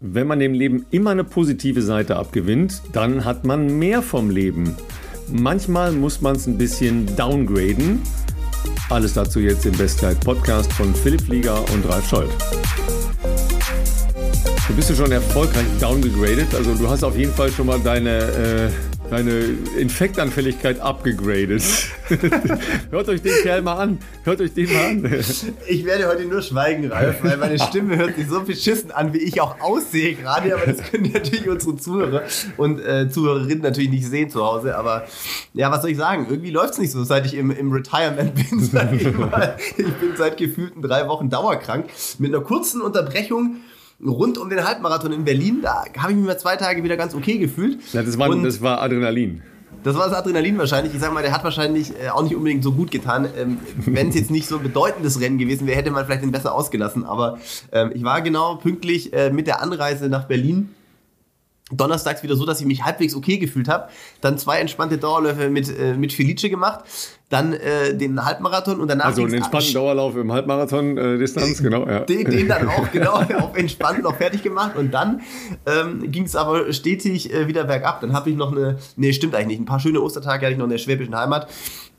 Wenn man dem Leben immer eine positive Seite abgewinnt, dann hat man mehr vom Leben. Manchmal muss man es ein bisschen downgraden. Alles dazu jetzt im Bestguide Podcast von Philipp Flieger und Ralf Scholz. Du bist ja schon erfolgreich downgegradet, also du hast auf jeden Fall schon mal deine äh, deine Infektanfälligkeit abgegradet. Hört euch den Kerl mal an. Hört euch den mal an. Ich werde heute nur schweigen, Ralf, weil meine Stimme hört sich so beschissen an, wie ich auch aussehe gerade. Aber das können natürlich unsere Zuhörer und äh, Zuhörerinnen natürlich nicht sehen zu Hause. Aber ja, was soll ich sagen? Irgendwie läuft es nicht so, seit ich im, im Retirement bin. Ich, mal. ich bin seit gefühlten drei Wochen dauerkrank. Mit einer kurzen Unterbrechung rund um den Halbmarathon in Berlin, da habe ich mich mal zwei Tage wieder ganz okay gefühlt. Ja, das, war, das war Adrenalin. Das war das Adrenalin wahrscheinlich. Ich sag mal, der hat wahrscheinlich äh, auch nicht unbedingt so gut getan. Ähm, Wenn es jetzt nicht so ein bedeutendes Rennen gewesen wäre, hätte man vielleicht den besser ausgelassen. Aber ähm, ich war genau pünktlich äh, mit der Anreise nach Berlin donnerstags wieder so, dass ich mich halbwegs okay gefühlt habe. Dann zwei entspannte Dauerläufe mit, äh, mit Felice gemacht. Dann äh, den Halbmarathon und danach. Also einen entspannten Dauerlauf im Halbmarathon-Distanz, äh, genau. Ja. Den, den, dann auch, genau, auf entspannt noch fertig gemacht. Und dann ähm, ging es aber stetig äh, wieder bergab. Dann habe ich noch eine, nee, stimmt eigentlich nicht, ein paar schöne Ostertage hatte ich noch in der schwäbischen Heimat.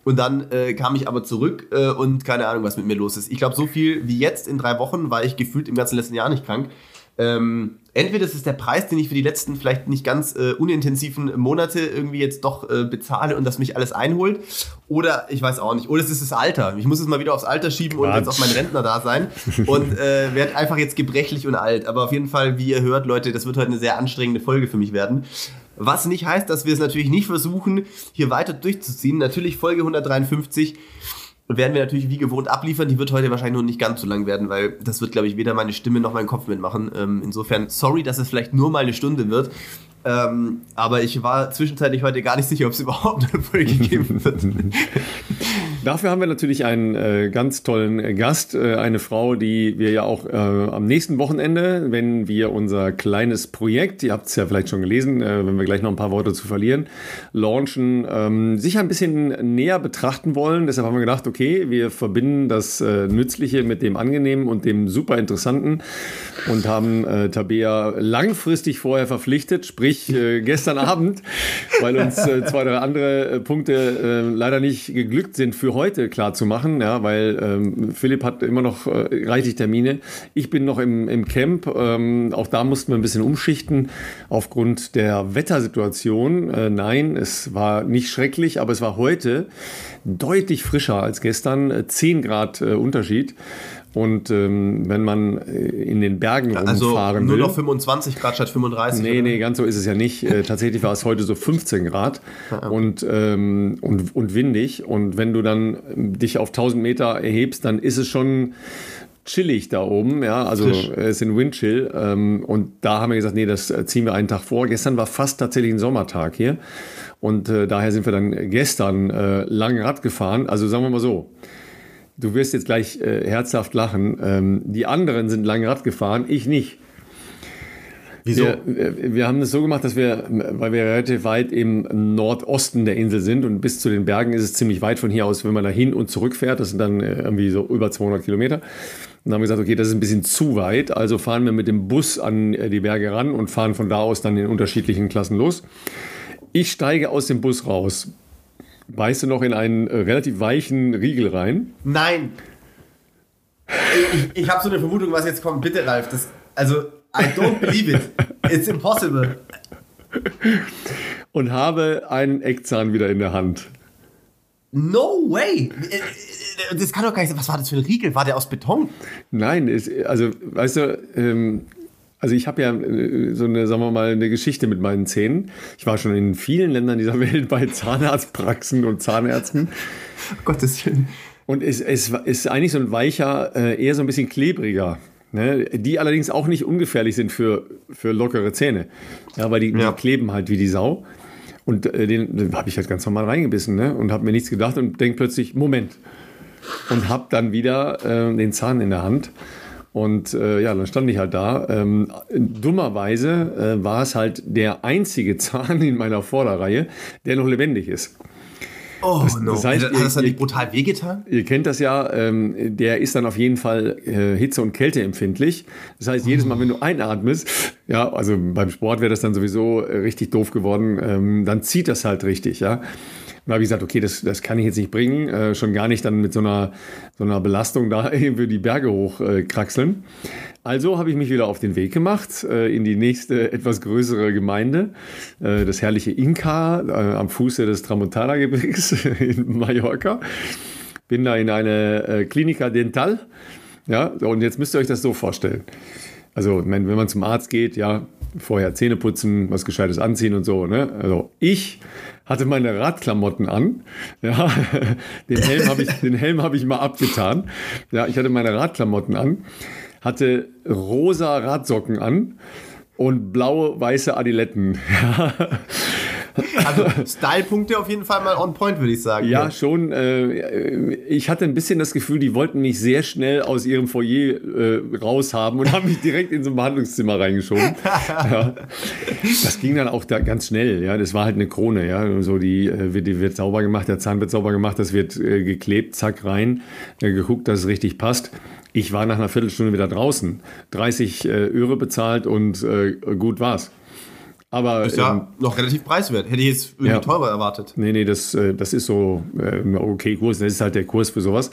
Und dann äh, kam ich aber zurück äh, und keine Ahnung, was mit mir los ist. Ich glaube, so viel wie jetzt in drei Wochen war ich gefühlt im ganzen letzten Jahr nicht krank. Ähm, entweder das ist der Preis, den ich für die letzten vielleicht nicht ganz äh, unintensiven Monate irgendwie jetzt doch äh, bezahle und das mich alles einholt. Oder ich weiß auch nicht. Oder es ist das Alter. Ich muss es mal wieder aufs Alter schieben Quatsch. und jetzt auf meinen Rentner da sein. Und äh, werde einfach jetzt gebrechlich und alt. Aber auf jeden Fall, wie ihr hört, Leute, das wird heute eine sehr anstrengende Folge für mich werden. Was nicht heißt, dass wir es natürlich nicht versuchen, hier weiter durchzuziehen. Natürlich Folge 153 werden wir natürlich wie gewohnt abliefern. Die wird heute wahrscheinlich nur nicht ganz so lang werden, weil das wird, glaube ich, weder meine Stimme noch mein Kopf mitmachen. Ähm, insofern, sorry, dass es vielleicht nur mal eine Stunde wird. Ähm, aber ich war zwischenzeitlich heute gar nicht sicher, ob es überhaupt eine Folge geben wird. Dafür haben wir natürlich einen äh, ganz tollen Gast, äh, eine Frau, die wir ja auch äh, am nächsten Wochenende, wenn wir unser kleines Projekt, ihr habt es ja vielleicht schon gelesen, äh, wenn wir gleich noch ein paar Worte zu verlieren, launchen, ähm, sicher ein bisschen näher betrachten wollen. Deshalb haben wir gedacht, okay, wir verbinden das äh, Nützliche mit dem Angenehmen und dem super Interessanten und haben äh, Tabea langfristig vorher verpflichtet, sprich äh, gestern Abend, weil uns äh, zwei, drei andere äh, Punkte äh, leider nicht geglückt sind, für heute klar zu machen, ja, weil ähm, Philipp hat immer noch äh, reichlich Termine. Ich bin noch im, im Camp. Ähm, auch da mussten wir ein bisschen umschichten aufgrund der Wettersituation. Äh, nein, es war nicht schrecklich, aber es war heute deutlich frischer als gestern. 10 Grad Unterschied. Und ähm, wenn man äh, in den Bergen also rumfahren nur will. Nur noch 25 Grad statt 35? Nee, oder? nee, ganz so ist es ja nicht. Äh, tatsächlich war es heute so 15 Grad und, ähm, und, und windig. Und wenn du dann ähm, dich auf 1000 Meter erhebst, dann ist es schon chillig da oben, ja, also Frisch. es ist in Windchill ähm, und da haben wir gesagt, nee, das äh, ziehen wir einen Tag vor. Gestern war fast tatsächlich ein Sommertag hier und äh, daher sind wir dann gestern äh, lang Rad gefahren. Also sagen wir mal so, du wirst jetzt gleich äh, herzhaft lachen. Ähm, die anderen sind lang Rad gefahren, ich nicht. Wieso? Wir, wir, haben es so gemacht, dass wir, weil wir relativ weit im Nordosten der Insel sind und bis zu den Bergen ist es ziemlich weit von hier aus, wenn man da hin und zurück fährt. Das sind dann äh, irgendwie so über 200 Kilometer. Und dann haben wir gesagt, okay, das ist ein bisschen zu weit. Also fahren wir mit dem Bus an äh, die Berge ran und fahren von da aus dann in unterschiedlichen Klassen los. Ich steige aus dem Bus raus, beißt du noch in einen äh, relativ weichen Riegel rein? Nein. Ich, ich habe so eine Vermutung, was jetzt kommt. Bitte, Ralf. Das, also, I don't believe it. It's impossible. Und habe einen Eckzahn wieder in der Hand. No way! Das kann doch gar nicht sein. Was war das für ein Riegel? War der aus Beton? Nein, ist, also, weißt du, ähm, also ich habe ja äh, so eine, sagen wir mal, eine Geschichte mit meinen Zähnen. Ich war schon in vielen Ländern dieser Welt bei Zahnarztpraxen und Zahnärzten. Gottes Willen. Und es, es ist eigentlich so ein weicher, äh, eher so ein bisschen klebriger. Ne? Die allerdings auch nicht ungefährlich sind für, für lockere Zähne. Ja, weil die, ja. die kleben halt wie die Sau. Und äh, den, den habe ich halt ganz normal reingebissen ne? und habe mir nichts gedacht und denke plötzlich, Moment. Und habe dann wieder äh, den Zahn in der Hand und äh, ja, dann stand ich halt da. Ähm, dummerweise äh, war es halt der einzige Zahn in meiner Vorderreihe, der noch lebendig ist. Oh, das, no. das heißt, hat das dann nicht brutal wehgetan? Ihr kennt das ja, ähm, der ist dann auf jeden Fall äh, Hitze- und Kälte empfindlich. Das heißt, jedes Mal, wenn du einatmest, ja, also beim Sport wäre das dann sowieso äh, richtig doof geworden, ähm, dann zieht das halt richtig, ja. Und da habe ich gesagt, okay, das, das kann ich jetzt nicht bringen, äh, schon gar nicht dann mit so einer, so einer Belastung da irgendwie die Berge hochkraxeln. Also habe ich mich wieder auf den Weg gemacht äh, in die nächste etwas größere Gemeinde, äh, das herrliche Inka äh, am Fuße des Tramontana-Gebirges in Mallorca. Bin da in eine äh, Klinika Dental. Ja, und jetzt müsst ihr euch das so vorstellen. Also, wenn man zum Arzt geht, ja, vorher Zähne putzen, was Gescheites anziehen und so. Ne? Also, ich hatte meine Radklamotten an. Ja, den Helm habe ich, den Helm habe ich mal abgetan. Ja, ich hatte meine Radklamotten an, hatte rosa Radsocken an und blaue weiße Adiletten. Ja. Also Style-Punkte auf jeden Fall mal on point, würde ich sagen. Ja, schon. Äh, ich hatte ein bisschen das Gefühl, die wollten mich sehr schnell aus ihrem Foyer äh, raushaben und haben mich direkt in so ein Behandlungszimmer reingeschoben. ja. Das ging dann auch da ganz schnell. Ja, das war halt eine Krone. Ja, so die, äh, die wird sauber gemacht, der Zahn wird sauber gemacht, das wird äh, geklebt, zack rein, äh, geguckt, dass es richtig passt. Ich war nach einer Viertelstunde wieder draußen, 30 äh, Öre bezahlt und äh, gut war's. Aber ist ja ähm, noch relativ preiswert. Hätte ich jetzt irgendwie ja. teurer erwartet. Nee, nee, das, äh, das ist so äh, okay Kurs. Das ist halt der Kurs für sowas.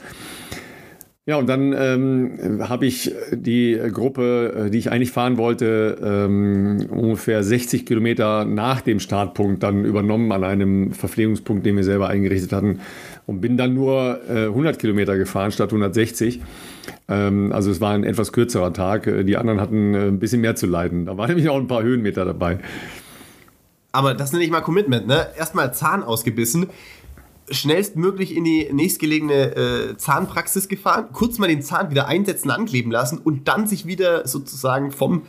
Ja, und dann ähm, habe ich die Gruppe, die ich eigentlich fahren wollte, ähm, ungefähr 60 Kilometer nach dem Startpunkt dann übernommen an einem Verpflegungspunkt, den wir selber eingerichtet hatten und bin dann nur äh, 100 Kilometer gefahren statt 160. Ähm, also es war ein etwas kürzerer Tag. Die anderen hatten äh, ein bisschen mehr zu leiden. Da waren nämlich auch ein paar Höhenmeter dabei. Aber das nenne ich mal Commitment, ne? Erstmal Zahn ausgebissen schnellstmöglich in die nächstgelegene äh, Zahnpraxis gefahren, kurz mal den Zahn wieder einsetzen, ankleben lassen und dann sich wieder sozusagen vom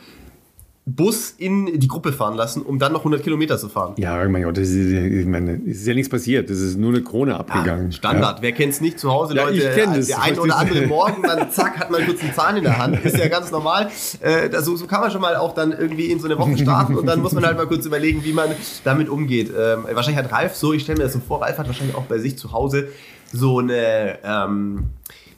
Bus in die Gruppe fahren lassen, um dann noch 100 Kilometer zu fahren. Ja, mein Gott, das ist, ich meine, es ist ja nichts passiert. Das ist nur eine Krone abgegangen. Ja, Standard. Ja. Wer kennt es nicht zu Hause, ja, Leute? Ich kenne das. Der ein oder andere Morgen, dann zack, hat man kurz einen Zahn in der Hand. Ist ja ganz normal. Äh, so, so kann man schon mal auch dann irgendwie in so eine Woche starten und dann muss man halt mal kurz überlegen, wie man damit umgeht. Ähm, wahrscheinlich hat Ralf so, ich stelle mir das so vor, Ralf hat wahrscheinlich auch bei sich zu Hause so eine. Ähm,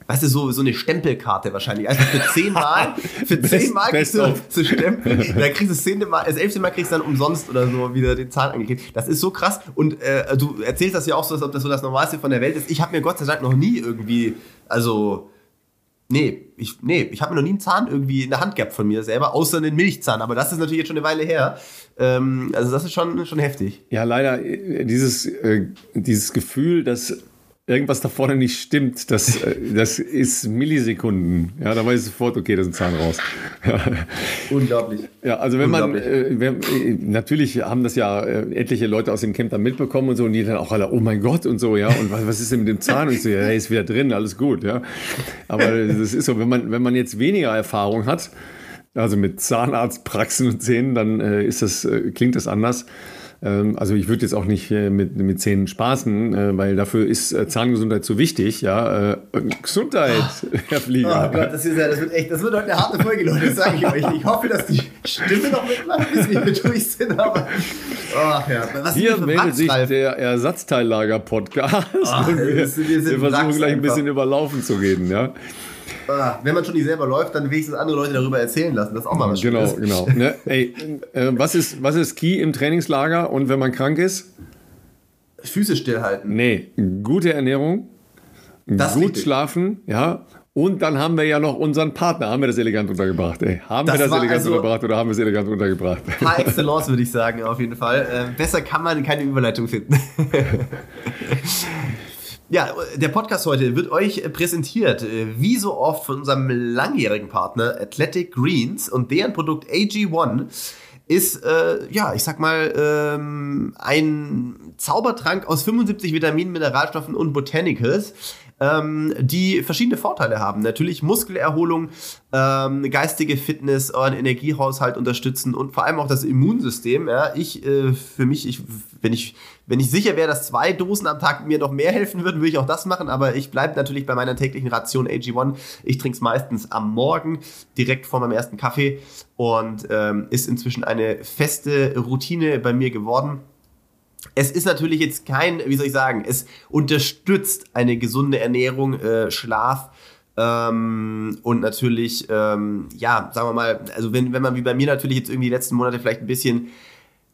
weißt du, so, so eine Stempelkarte wahrscheinlich. Also für zehnmal, für zehnmal kriegst du zu stempeln, dann kriegst du das zehnte Mal, das elfte Mal kriegst du dann umsonst oder so wieder den Zahn angeklebt. Das ist so krass. Und äh, du erzählst das ja auch so, als ob das so das Normalste von der Welt ist. Ich habe mir Gott sei Dank noch nie irgendwie, also Nee, ich, nee, ich habe mir noch nie einen Zahn irgendwie in der Hand gehabt von mir selber, außer einen Milchzahn. Aber das ist natürlich jetzt schon eine Weile her. Ähm, also das ist schon, schon heftig. Ja, leider äh, dieses, äh, dieses Gefühl, dass irgendwas da vorne nicht stimmt, das, äh, das ist Millisekunden. Ja, da weiß ich sofort, okay, das ist ein Zahn raus. Unglaublich. Ja, also wenn man, äh, wenn, äh, natürlich haben das ja äh, etliche Leute aus dem Camp dann mitbekommen und so und die dann auch alle, oh mein Gott und so, ja, und was, was ist denn mit dem Zahn? Und ich so, ja, er ist wieder drin, alles gut, ja. Aber das ist so, wenn man, wenn man jetzt weniger Erfahrung hat, also mit Zahnarztpraxen und Zähnen, dann äh, ist das, äh, klingt das anders. Ähm, also ich würde jetzt auch nicht äh, mit, mit Zähnen spaßen, äh, weil dafür ist äh, Zahngesundheit zu wichtig. Ja, Gesundheit, Ach. Herr Flieger. Oh Gott, das, ja, das wird echt, das wird heute eine harte Folge, Leute, das sage ich euch. Ich hoffe, dass die Stimme noch mitmacht, bis wir durch sind. Aber oh, ja. Was Hier meldet sich der Ersatzteillager-Podcast. Oh, wir, wir, wir versuchen gleich ein bisschen über Laufen zu reden. Ja. Ah, wenn man schon nicht selber läuft, dann wenigstens andere Leute darüber erzählen lassen. Das ist auch mal was Genau, Schönes. genau. Ne? Ey, äh, was, ist, was ist Key im Trainingslager und wenn man krank ist? Füße stillhalten. Nee, gute Ernährung, das gut schlafen, ja. Und dann haben wir ja noch unseren Partner. Haben wir das elegant untergebracht? Ey? Haben das wir das elegant also untergebracht oder haben wir es elegant untergebracht? Par excellence würde ich sagen, auf jeden Fall. Äh, besser kann man keine Überleitung finden. Ja, der Podcast heute wird euch präsentiert, äh, wie so oft, von unserem langjährigen Partner Athletic Greens und deren Produkt AG1 ist, äh, ja, ich sag mal, ähm, ein Zaubertrank aus 75 Vitaminen, Mineralstoffen und Botanicals ähm, die verschiedene Vorteile haben. Natürlich Muskelerholung, ähm, geistige Fitness, euren Energiehaushalt unterstützen und vor allem auch das Immunsystem. Ja, ich, äh, für mich, ich, wenn ich, wenn ich sicher wäre, dass zwei Dosen am Tag mir noch mehr helfen würden, würde ich auch das machen. Aber ich bleibe natürlich bei meiner täglichen Ration AG1. Ich trinke es meistens am Morgen, direkt vor meinem ersten Kaffee und ähm, ist inzwischen eine feste Routine bei mir geworden. Es ist natürlich jetzt kein, wie soll ich sagen, es unterstützt eine gesunde Ernährung, äh, Schlaf, ähm, und natürlich, ähm, ja, sagen wir mal, also wenn, wenn man wie bei mir natürlich jetzt irgendwie die letzten Monate vielleicht ein bisschen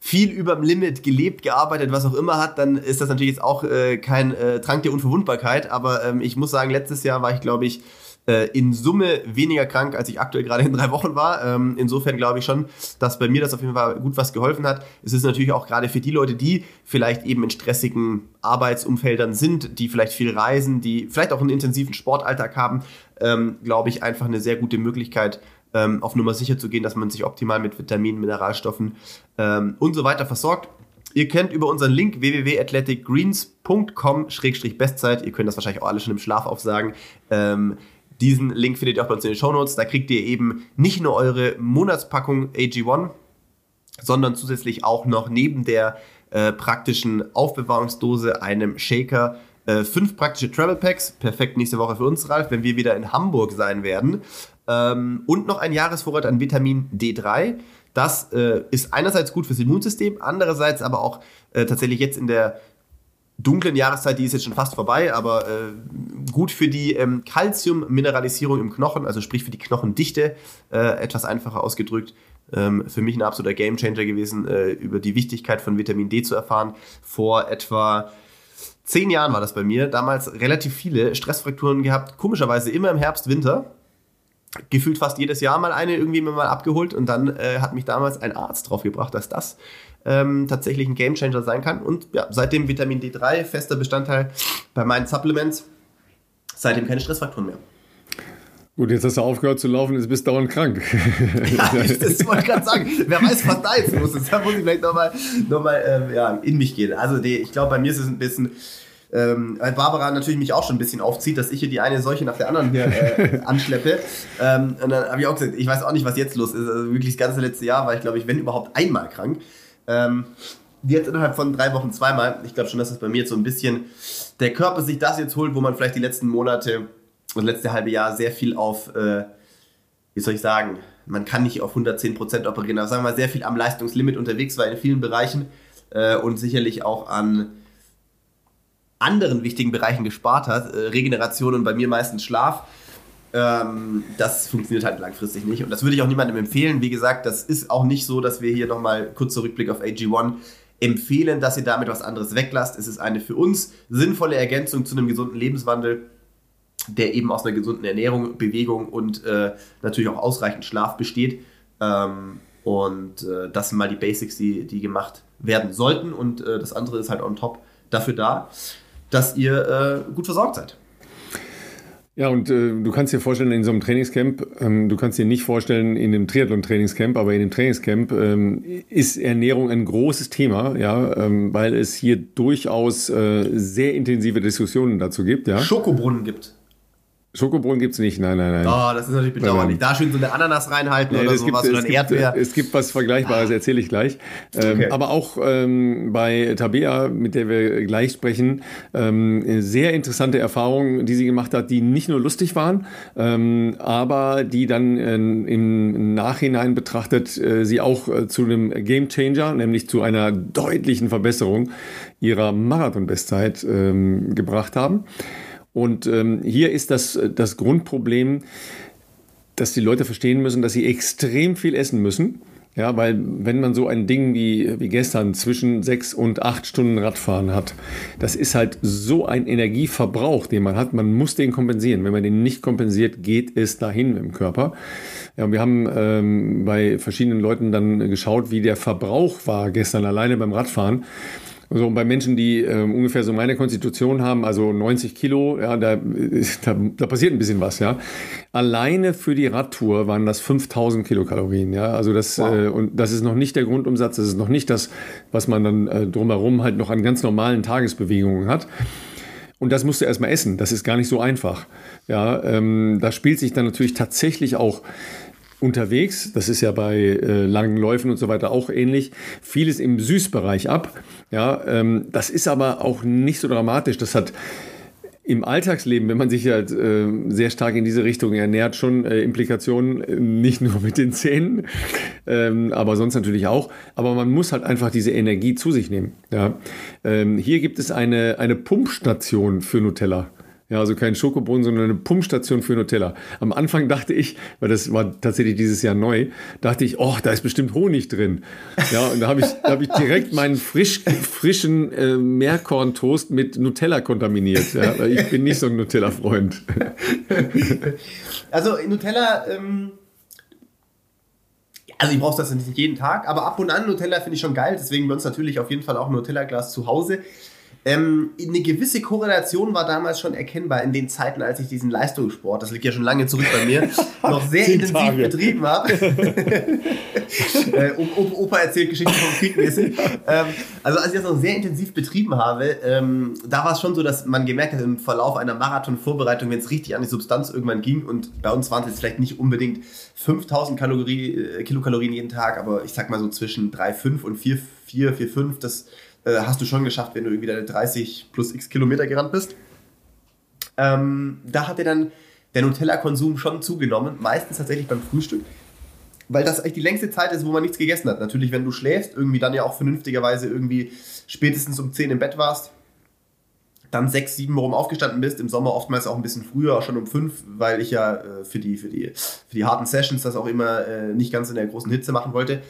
viel überm Limit gelebt, gearbeitet, was auch immer hat, dann ist das natürlich jetzt auch äh, kein äh, Trank der Unverwundbarkeit. Aber ähm, ich muss sagen, letztes Jahr war ich, glaube ich, in Summe weniger krank, als ich aktuell gerade in drei Wochen war. Ähm, insofern glaube ich schon, dass bei mir das auf jeden Fall gut was geholfen hat. Es ist natürlich auch gerade für die Leute, die vielleicht eben in stressigen Arbeitsumfeldern sind, die vielleicht viel reisen, die vielleicht auch einen intensiven Sportalltag haben, ähm, glaube ich, einfach eine sehr gute Möglichkeit, ähm, auf Nummer sicher zu gehen, dass man sich optimal mit Vitaminen, Mineralstoffen und so weiter versorgt. Ihr könnt über unseren Link www.athleticgreens.com-bestzeit, ihr könnt das wahrscheinlich auch alle schon im Schlaf aufsagen, ähm, diesen Link findet ihr auch bei uns in den Show Notes. Da kriegt ihr eben nicht nur eure Monatspackung AG1, sondern zusätzlich auch noch neben der äh, praktischen Aufbewahrungsdose, einem Shaker, äh, fünf praktische Travel Packs. Perfekt nächste Woche für uns, Ralf, wenn wir wieder in Hamburg sein werden. Ähm, und noch ein Jahresvorrat an Vitamin D3. Das äh, ist einerseits gut fürs Immunsystem, andererseits aber auch äh, tatsächlich jetzt in der dunklen Jahreszeit, die ist jetzt schon fast vorbei, aber äh, gut für die ähm, Calcium-Mineralisierung im Knochen, also sprich für die Knochendichte, äh, etwas einfacher ausgedrückt. Ähm, für mich ein absoluter Gamechanger gewesen, äh, über die Wichtigkeit von Vitamin D zu erfahren. Vor etwa zehn Jahren war das bei mir, damals relativ viele Stressfrakturen gehabt, komischerweise immer im Herbst, Winter. Gefühlt fast jedes Jahr mal eine irgendwie mal abgeholt und dann äh, hat mich damals ein Arzt drauf gebracht, dass das ähm, tatsächlich ein Gamechanger sein kann. Und ja, seitdem Vitamin D3 fester Bestandteil bei meinen Supplements. Seitdem keine Stressfaktoren mehr. Gut, jetzt hast du aufgehört zu laufen, jetzt bist du dauernd krank. ja, das wollte ich gerade sagen. Wer weiß, was da jetzt los ist. Da muss ich vielleicht nochmal noch mal, ähm, ja, in mich gehen. Also die, ich glaube, bei mir ist es ein bisschen, ähm, weil Barbara natürlich mich auch schon ein bisschen aufzieht, dass ich hier die eine solche nach der anderen hier äh, anschleppe. Ähm, und dann habe ich auch gesagt, ich weiß auch nicht, was jetzt los ist. Also wirklich das ganze letzte Jahr war ich, glaube ich, wenn überhaupt einmal krank. Ähm, jetzt innerhalb von drei Wochen zweimal. Ich glaube schon, dass es bei mir jetzt so ein bisschen der Körper sich das jetzt holt, wo man vielleicht die letzten Monate und letzte halbe Jahr sehr viel auf, äh, wie soll ich sagen, man kann nicht auf 110% operieren, aber sagen wir mal sehr viel am Leistungslimit unterwegs war in vielen Bereichen äh, und sicherlich auch an anderen wichtigen Bereichen gespart hat. Äh, Regeneration und bei mir meistens Schlaf. Ähm, das funktioniert halt langfristig nicht. Und das würde ich auch niemandem empfehlen. Wie gesagt, das ist auch nicht so, dass wir hier nochmal kurzer Rückblick auf AG1 empfehlen, dass ihr damit was anderes weglasst. Es ist eine für uns sinnvolle Ergänzung zu einem gesunden Lebenswandel, der eben aus einer gesunden Ernährung, Bewegung und äh, natürlich auch ausreichend Schlaf besteht. Ähm, und äh, das sind mal die Basics, die, die gemacht werden sollten. Und äh, das andere ist halt on top dafür da, dass ihr äh, gut versorgt seid. Ja, und äh, du kannst dir vorstellen, in so einem Trainingscamp, ähm, du kannst dir nicht vorstellen, in dem Triathlon-Trainingscamp, aber in dem Trainingscamp ähm, ist Ernährung ein großes Thema, ja, ähm, weil es hier durchaus äh, sehr intensive Diskussionen dazu gibt. Ja. Schokobrunnen gibt. Schokobrunnen gibt es nicht, nein, nein, nein. Oh, das ist natürlich bedauerlich. Da schön so eine Ananas reinhalten nee, oder sowas gibt, oder ein Erdbeer. Gibt, es gibt was Vergleichbares, erzähle ich gleich. Ähm, okay. Aber auch ähm, bei Tabea, mit der wir gleich sprechen, ähm, sehr interessante Erfahrungen, die sie gemacht hat, die nicht nur lustig waren, ähm, aber die dann äh, im Nachhinein betrachtet äh, sie auch äh, zu einem Game Changer, nämlich zu einer deutlichen Verbesserung ihrer Marathon-Bestzeit ähm, gebracht haben. Und ähm, hier ist das, das Grundproblem, dass die Leute verstehen müssen, dass sie extrem viel essen müssen. Ja, weil wenn man so ein Ding wie, wie gestern zwischen sechs und acht Stunden Radfahren hat, das ist halt so ein Energieverbrauch, den man hat. Man muss den kompensieren. Wenn man den nicht kompensiert, geht es dahin im Körper. Ja, wir haben ähm, bei verschiedenen Leuten dann geschaut, wie der Verbrauch war gestern alleine beim Radfahren. Also bei Menschen, die äh, ungefähr so meine Konstitution haben, also 90 Kilo, ja, da, da, da, passiert ein bisschen was, ja. Alleine für die Radtour waren das 5000 Kilokalorien, ja. Also das, wow. äh, und das ist noch nicht der Grundumsatz, das ist noch nicht das, was man dann äh, drumherum halt noch an ganz normalen Tagesbewegungen hat. Und das musst du erstmal essen. Das ist gar nicht so einfach. Ja, ähm, da spielt sich dann natürlich tatsächlich auch unterwegs. Das ist ja bei äh, langen Läufen und so weiter auch ähnlich. Vieles im Süßbereich ab. Ja, ähm, das ist aber auch nicht so dramatisch. Das hat im Alltagsleben, wenn man sich halt äh, sehr stark in diese Richtung ernährt, schon äh, Implikationen, äh, nicht nur mit den Zähnen, ähm, aber sonst natürlich auch. Aber man muss halt einfach diese Energie zu sich nehmen. Ja? Ähm, hier gibt es eine, eine Pumpstation für Nutella. Ja, also kein Schokobohnen, sondern eine Pumpstation für Nutella. Am Anfang dachte ich, weil das war tatsächlich dieses Jahr neu, dachte ich, oh, da ist bestimmt Honig drin. Ja, und da habe ich, hab ich direkt meinen frisch, frischen äh, Meerkorntoast mit Nutella kontaminiert. Ja, ich bin nicht so ein Nutella-Freund. Also Nutella, ähm, also ich brauche das nicht jeden Tag, aber ab und an Nutella finde ich schon geil. Deswegen bei uns natürlich auf jeden Fall auch ein Nutella-Glas zu Hause. Ähm, eine gewisse Korrelation war damals schon erkennbar in den Zeiten, als ich diesen Leistungssport, das liegt ja schon lange zurück bei mir, noch sehr intensiv Tage. betrieben habe. äh, Opa erzählt Geschichten vom Krieg mäßig. Ähm, also als ich das noch sehr intensiv betrieben habe, ähm, da war es schon so, dass man gemerkt hat im Verlauf einer Marathonvorbereitung, wenn es richtig an die Substanz irgendwann ging und bei uns waren es jetzt vielleicht nicht unbedingt 5000 Kalorie, äh, Kilokalorien jeden Tag, aber ich sag mal so zwischen 3,5 und 4, 4, 4, 5, das äh, hast du schon geschafft, wenn du irgendwie deine 30 plus x Kilometer gerannt bist. Ähm, da hat dir dann der Nutella-Konsum schon zugenommen, meistens tatsächlich beim Frühstück, weil das eigentlich die längste Zeit ist, wo man nichts gegessen hat. Natürlich, wenn du schläfst, irgendwie dann ja auch vernünftigerweise irgendwie spätestens um 10 im Bett warst, dann 6, 7 rum aufgestanden bist, im Sommer oftmals auch ein bisschen früher, auch schon um 5, weil ich ja äh, für, die, für, die, für die harten Sessions das auch immer äh, nicht ganz in der großen Hitze machen wollte.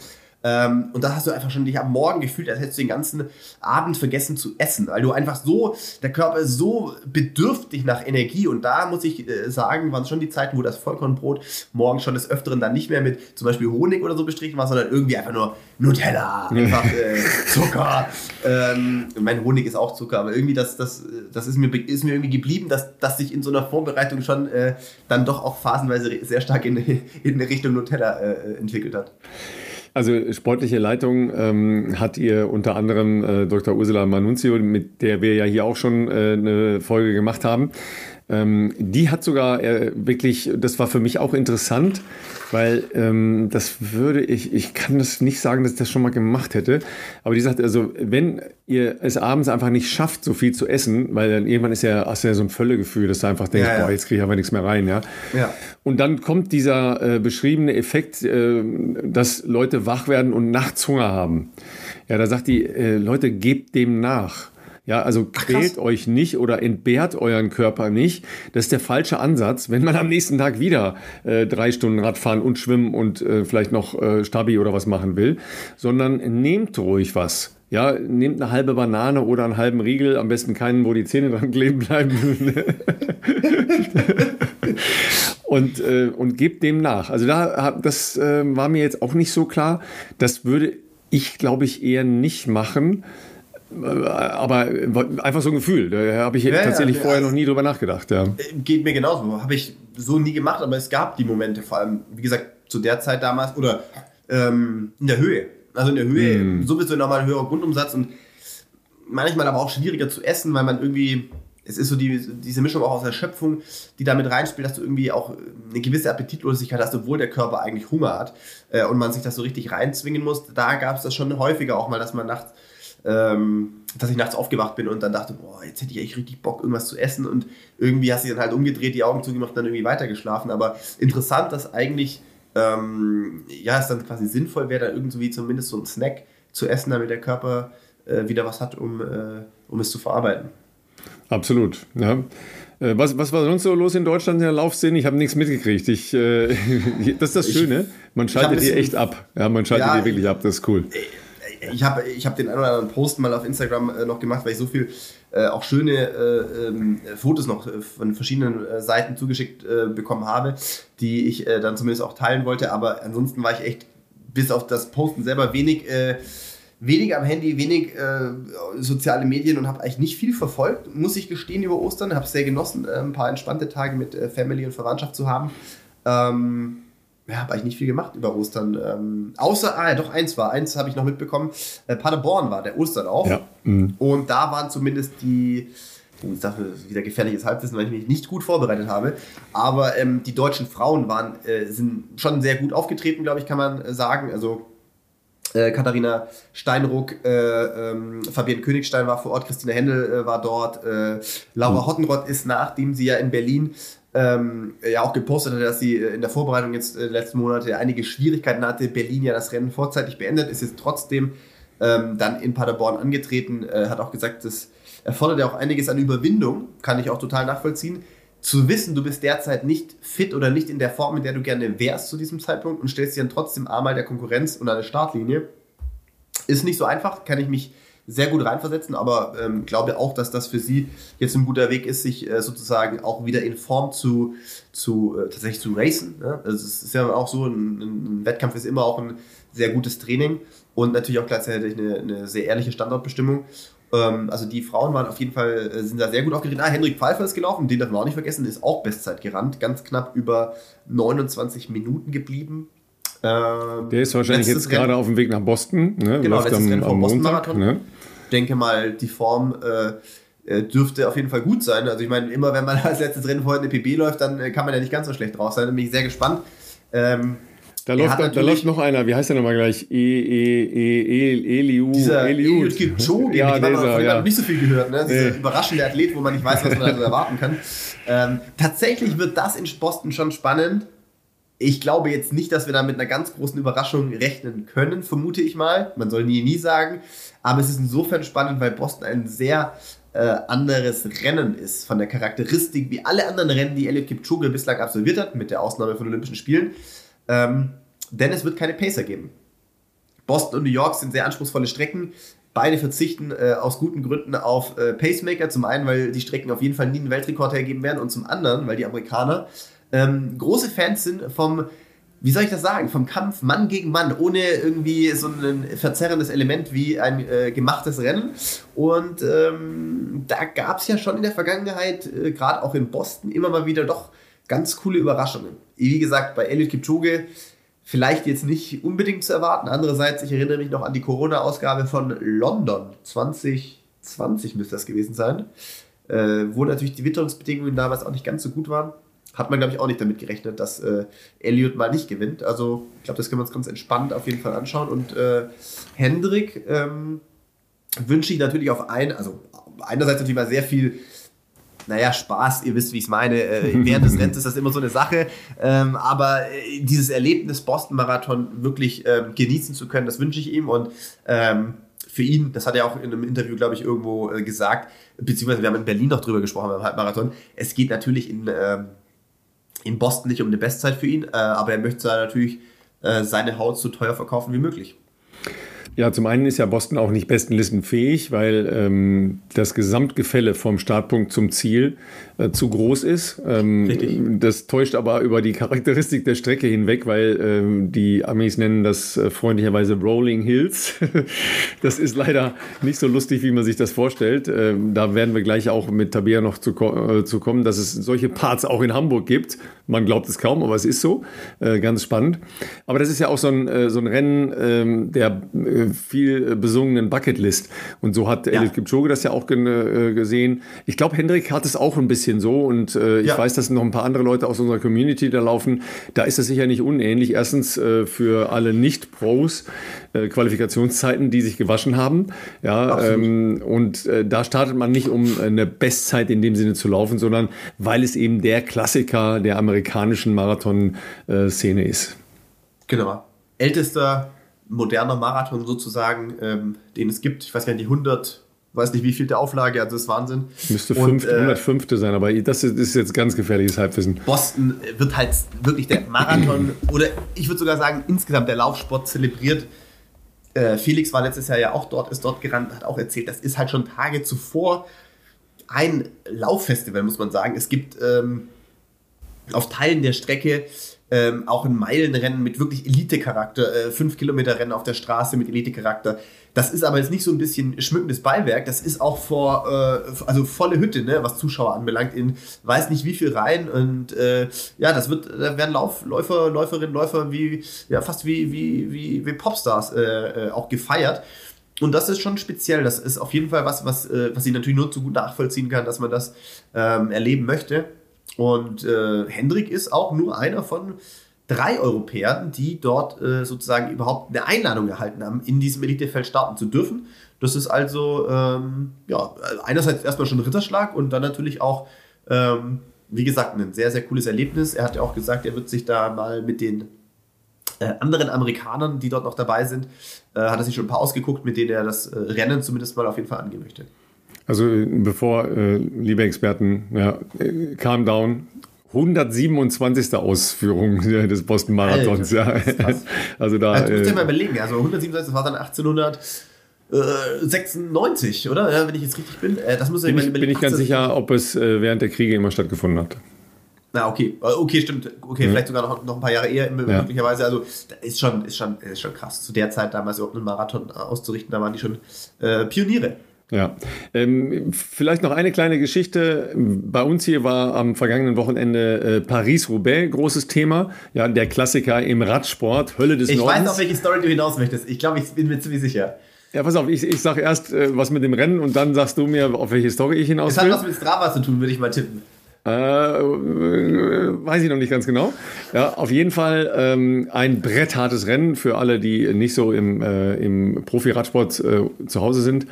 Ähm, und da hast du einfach schon dich am Morgen gefühlt, als hättest du den ganzen Abend vergessen zu essen, weil du einfach so, der Körper ist so bedürftig nach Energie. Und da muss ich äh, sagen, waren es schon die Zeiten, wo das Vollkornbrot morgens schon des Öfteren dann nicht mehr mit zum Beispiel Honig oder so bestrichen war, sondern irgendwie einfach nur Nutella, einfach äh, Zucker. Ähm, mein Honig ist auch Zucker, aber irgendwie das, das, das ist, mir, ist mir irgendwie geblieben, dass, dass sich in so einer Vorbereitung schon äh, dann doch auch phasenweise sehr stark in, in eine Richtung Nutella äh, entwickelt hat. Also sportliche Leitung ähm, hat ihr unter anderem äh, Dr. Ursula Manunzio, mit der wir ja hier auch schon äh, eine Folge gemacht haben. Ähm, die hat sogar äh, wirklich, das war für mich auch interessant, weil ähm, das würde ich, ich kann das nicht sagen, dass ich das schon mal gemacht hätte, aber die sagt also, wenn ihr es abends einfach nicht schafft, so viel zu essen, weil dann irgendwann ist ja, hast du ja so ein Völlegefühl, dass du einfach denkst, ja, ja. boah, jetzt kriege ich aber nichts mehr rein, ja. ja. Und dann kommt dieser äh, beschriebene Effekt, äh, dass Leute wach werden und nachts Hunger haben. Ja, da sagt die, äh, Leute, gebt dem nach. Ja, also quält Ach, euch nicht oder entbehrt euren Körper nicht. Das ist der falsche Ansatz. Wenn man am nächsten Tag wieder äh, drei Stunden Radfahren und schwimmen und äh, vielleicht noch äh, Stabi oder was machen will, sondern nehmt ruhig was. Ja, nehmt eine halbe Banane oder einen halben Riegel, am besten keinen, wo die Zähne dran kleben bleiben. und, äh, und gebt dem nach. Also da, das äh, war mir jetzt auch nicht so klar. Das würde ich, glaube ich, eher nicht machen aber einfach so ein Gefühl. Da habe ich ja, tatsächlich ja, vorher noch nie drüber nachgedacht. Ja. Geht mir genauso. Habe ich so nie gemacht, aber es gab die Momente, vor allem, wie gesagt, zu der Zeit damals oder ähm, in der Höhe. Also in der Höhe, mm. so bist du nochmal ein höherer Grundumsatz und manchmal aber auch schwieriger zu essen, weil man irgendwie, es ist so die, diese Mischung auch aus Erschöpfung, die damit reinspielt, dass du irgendwie auch eine gewisse Appetitlosigkeit hast, obwohl der Körper eigentlich Hunger hat äh, und man sich das so richtig reinzwingen muss. Da gab es das schon häufiger auch mal, dass man nachts ähm, dass ich nachts aufgewacht bin und dann dachte, boah, jetzt hätte ich echt richtig Bock, irgendwas zu essen und irgendwie hast du dann halt umgedreht, die Augen zugemacht und dann irgendwie weitergeschlafen. Aber interessant, dass eigentlich, ähm, ja, es dann quasi sinnvoll wäre, da irgendwie zumindest so ein Snack zu essen, damit der Körper äh, wieder was hat, um, äh, um es zu verarbeiten. Absolut, ja. Äh, was, was war sonst so los in Deutschland in der Laufszene? Ich habe nichts mitgekriegt. Ich, äh, das ist das Schöne. Man schaltet dir echt ab. Ja, man schaltet ja, dir wirklich ab. Das ist cool. Äh, ich habe ich hab den einen oder anderen Post mal auf Instagram äh, noch gemacht, weil ich so viel äh, auch schöne äh, ähm, Fotos noch äh, von verschiedenen äh, Seiten zugeschickt äh, bekommen habe, die ich dann zumindest auch teilen wollte. Aber ansonsten war ich echt bis auf das Posten selber wenig, wenig am Handy, wenig soziale Medien und habe eigentlich nicht viel verfolgt, muss ich gestehen, über Ostern. Habe es sehr genossen, ein paar entspannte Tage mit Family und Verwandtschaft zu haben. Ähm, ja, habe eigentlich nicht viel gemacht über Ostern. Ähm, außer, ah ja, doch eins war, eins habe ich noch mitbekommen. Äh, Paderborn war der Osterlauf. Ja. Mhm. Und da waren zumindest die, oh, ich dachte, wieder gefährliches Halbwissen, weil ich mich nicht gut vorbereitet habe. Aber ähm, die deutschen Frauen waren, äh, sind schon sehr gut aufgetreten, glaube ich, kann man äh, sagen. Also Äh, Katharina Steinruck, äh, ähm, Fabienne Königstein war vor Ort, Christina Händel äh, war dort, äh, Laura Hottenrott ist, nachdem sie ja in Berlin ähm, ja auch gepostet hat, dass sie äh, in der Vorbereitung jetzt äh, letzten Monate einige Schwierigkeiten hatte, Berlin ja das Rennen vorzeitig beendet, ist jetzt trotzdem ähm, dann in Paderborn angetreten, äh, hat auch gesagt, das erfordert ja auch einiges an Überwindung, kann ich auch total nachvollziehen. Zu wissen, du bist derzeit nicht fit oder nicht in der Form, in der du gerne wärst zu diesem Zeitpunkt und stellst dich dann trotzdem einmal der Konkurrenz und eine Startlinie, ist nicht so einfach, kann ich mich sehr gut reinversetzen, aber ähm, glaube auch, dass das für sie jetzt ein guter Weg ist, sich äh, sozusagen auch wieder in Form zu, zu äh, tatsächlich zu racen. Ne? Also es ist ja auch so, ein, ein, Wettkampf ist immer auch ein sehr gutes Training und natürlich auch gleichzeitig eine, eine sehr ehrliche Standortbestimmung. Ähm, also die Frauen waren auf jeden Fall, äh, sind da sehr gut aufgeregt. Ah, Hendrik Pfeiffer ist gelaufen, den darf man auch nicht vergessen, ist auch Bestzeit gerannt, ganz knapp über 29 Minuten geblieben. Ähm, Der ist wahrscheinlich jetzt gerade auf dem Weg nach Boston. Ne? Genau, Läuft am, am Montag. Ne? Denke mal, die Form äh, äh, dürfte auf jeden Fall gut sein. Also ich meine, immer wenn man als letztes Rennen vorher eine PB läuft, dann äh, kann man ja nicht ganz so schlecht drauf sein. Da bin ich sehr gespannt. Ähm, da läuft, da, da läuft noch einer, wie heißt der nochmal gleich? E, E, E, E, Eliu. Dieser Eliud Kipchoge, ja, der hat ja. nicht so viel gehört. Ne? Dieser nee. überraschende Athlet, wo man nicht weiß, was man also erwarten kann. Ähm, tatsächlich wird das in Boston schon spannend. Ich glaube jetzt nicht, dass wir da mit einer ganz großen Überraschung rechnen können, vermute ich mal. Man soll nie, nie sagen. Aber es ist insofern spannend, weil Boston ein sehr äh, anderes Rennen ist von der Charakteristik wie alle anderen Rennen, die Elliot Kipchoge bislang absolviert hat, mit der Ausnahme von Olympischen Spielen. Ähm, denn es wird keine Pacer geben. Boston und New York sind sehr anspruchsvolle Strecken. Beide verzichten äh, aus guten Gründen auf äh, Pacemaker. Zum einen, weil die Strecken auf jeden Fall nie einen Weltrekord hergeben werden und zum anderen, weil die Amerikaner ähm, große Fans sind vom, wie soll ich das sagen, vom Kampf Mann gegen Mann, ohne irgendwie so ein verzerrendes Element wie ein äh, gemachtes Rennen. Und ähm, da gab es ja schon in der Vergangenheit, äh, gerade auch in Boston, immer mal wieder doch ganz coole Überraschungen. Wie gesagt, bei Elliot Kipchoge vielleicht jetzt nicht unbedingt zu erwarten. Andererseits, ich erinnere mich noch an die Corona-Ausgabe von London 2020 müsste das gewesen sein, äh, wo natürlich die Witterungsbedingungen damals auch nicht ganz so gut waren. Hat man, glaube ich, auch nicht damit gerechnet, dass äh, Elliot mal nicht gewinnt. Also, ich glaube, das können wir uns ganz entspannt auf jeden Fall anschauen. Und äh, Hendrik ähm, wünsche ich natürlich auf ein, also einerseits natürlich mal sehr viel naja, Spaß, ihr wisst, wie ich es meine. Äh, während des Rennens ist das immer so eine Sache. Ähm, aber äh, dieses Erlebnis Boston-Marathon wirklich ähm, genießen zu können, das wünsche ich ihm. Und ähm, für ihn, das hat er auch in einem Interview, glaube ich, irgendwo äh, gesagt, beziehungsweise wir haben in Berlin noch drüber gesprochen beim Halbmarathon. Es geht natürlich in, ähm, in Boston nicht um eine Bestzeit für ihn, äh, aber er möchte natürlich äh, seine Haut so teuer verkaufen wie möglich. Ja, zum einen ist ja Boston auch nicht bestenlistenfähig, weil ähm, das Gesamtgefälle vom Startpunkt zum Ziel äh, zu groß ist. Ähm, das täuscht aber über die Charakteristik der Strecke hinweg, weil ähm, die Amis nennen das äh, freundlicherweise Rolling Hills. das ist leider nicht so lustig, wie man sich das vorstellt. Ähm, da werden wir gleich auch mit Tabea noch zu, äh, zu, kommen, dass es solche Parts auch in Hamburg gibt. Man glaubt es kaum, aber es ist so. Äh, ganz spannend. Aber das ist ja auch so ein, äh, so ein Rennen ähm, der äh, viel besungenen Bucketlist. Und so hat ja. Elliot Kipchoge das ja auch gesehen. Ich glaube, Hendrik hat es auch ein bisschen bisschen so und äh, ich ja. weiß, dass noch ein paar andere Leute aus unserer Community da laufen. Da ist das sicher nicht unähnlich. Erstens äh, für alle Nicht-Pros äh, Qualifikationszeiten, die sich gewaschen haben. Ja, ähm, und äh, da startet man nicht, um eine Bestzeit in dem Sinne zu laufen, sondern weil es eben der Klassiker der amerikanischen Marathon-Szene ist. Genau. Ältester moderner Marathon sozusagen, ähm, den es gibt. Ich weiß gar nicht, die 100 weiß nicht, wie viel der Auflage, also das ist Wahnsinn. Müsste und, 5, äh, 105. sein, aber das ist jetzt ganz gefährliches Halbwissen. Boston wird halt wirklich der Marathon oder ich würde sogar sagen, insgesamt der Laufsport zelebriert. Äh, Felix war letztes Jahr ja auch dort, ist dort gerannt, hat auch erzählt, das ist halt schon Tage zuvor ein Lauffestival, muss man sagen. Es gibt ähm, auf Teilen der Strecke ähm, auch ein Meilenrennen mit wirklich Elite-Charakter, äh, 5 Kilometer Rennen auf der Straße mit Elite-Charakter. Das ist aber jetzt nicht so ein bisschen schmückendes Beiwerk, das ist auch vor, äh, also volle Hütte, ne, was Zuschauer anbelangt, in weiß nicht wie viel rein und äh, ja, das wird, da werden Lauf, Läufer, Läuferinnen, Läufer wie, ja, fast wie, wie, wie, wie Popstars äh, äh, auch gefeiert. Und das ist schon speziell. Das ist auf jeden Fall was, was, äh, was ich natürlich nur zu gut nachvollziehen kann, dass man das ähm, erleben möchte. Und äh, Hendrik ist auch nur einer von drei Europäern, die dort äh, sozusagen überhaupt eine Einladung erhalten haben, in diesem Elitefeld starten zu dürfen. Das ist also ähm, ja, einerseits erstmal schon ein Ritterschlag und dann natürlich auch, ähm, wie gesagt, ein sehr, sehr cooles Erlebnis. Er hat ja auch gesagt, er wird sich da mal mit den äh, anderen Amerikanern, die dort noch dabei sind, äh, hat er sich schon ein paar ausgeguckt, mit denen er das äh, Rennen zumindest mal auf jeden Fall angehen möchte. Also bevor, äh, liebe Experten, ja, äh, calm down. 127. Ausführung des Boston Marathons. Alter, ja. Also da. Also, du musst dir mal überlegen, also 127, das war dann 1800. 96, oder? Ja, wenn ich jetzt richtig bin. das muss bin ich, bin ich ganz sicher, ob es während der Kriege immer stattgefunden hat. Na, okay. Okay, stimmt. Okay, mhm. vielleicht sogar noch, noch ein paar Jahre eher möglicherweise. Also, ist schon, ist, schon, ist schon krass. Zu der Zeit damals überhaupt einen Marathon auszurichten, da waren die schon äh, Pioniere. Ja, ähm, vielleicht noch eine kleine Geschichte. Bei uns hier war am vergangenen Wochenende äh, Paris-Roubaix großes Thema. Ja, der Klassiker im Radsport, Hölle des ich Nordens. Ich weiß, auf welche Story du hinaus möchtest. Ich glaube, ich bin mir ziemlich sicher. Ja, pass auf, ich, ich sage erst äh, was mit dem Rennen und dann sagst du mir, auf welche Story ich hinaus will. Es hat was mit Strava zu tun, würde ich mal tippen. Äh, weiß ich noch nicht ganz genau. Ja, auf jeden Fall ähm, ein bretthartes Rennen für alle, die nicht so im, äh, im Profi-Radsport äh, zu Hause sind.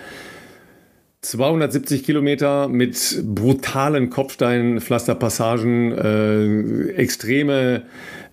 270 Kilometer mit brutalen Kopfsteinpflasterpassagen, äh, extreme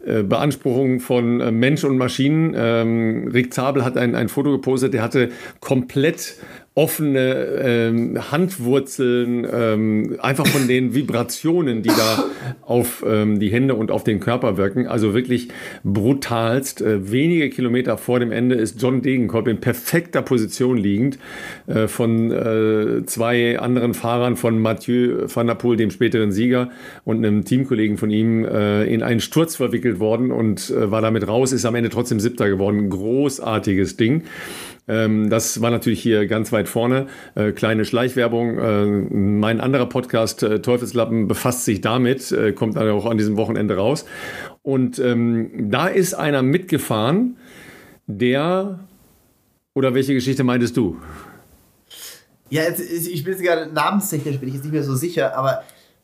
äh, Beanspruchung von äh, Mensch und Maschinen. Ähm, Rick Zabel hat ein, ein Foto gepostet, der hatte komplett offene ähm, Handwurzeln, ähm, einfach von den Vibrationen, die da auf ähm, die Hände und auf den Körper wirken. Also wirklich brutalst. Äh, wenige Kilometer vor dem Ende ist John Degenkolb in perfekter Position liegend äh, von äh, zwei anderen Fahrern, von Mathieu van der Poel, dem späteren Sieger, und einem Teamkollegen von ihm äh, in einen Sturz verwickelt worden und äh, war damit raus, ist am Ende trotzdem Siebter geworden. Großartiges Ding. Ähm, das war natürlich hier ganz weit vorne. Äh, kleine Schleichwerbung. Äh, mein anderer Podcast, äh, Teufelslappen, befasst sich damit, äh, kommt dann auch an diesem Wochenende raus. Und ähm, da ist einer mitgefahren, der. Oder welche Geschichte meintest du? Ja, jetzt, ich bin jetzt gerade namenstechnisch, bin ich jetzt nicht mehr so sicher, aber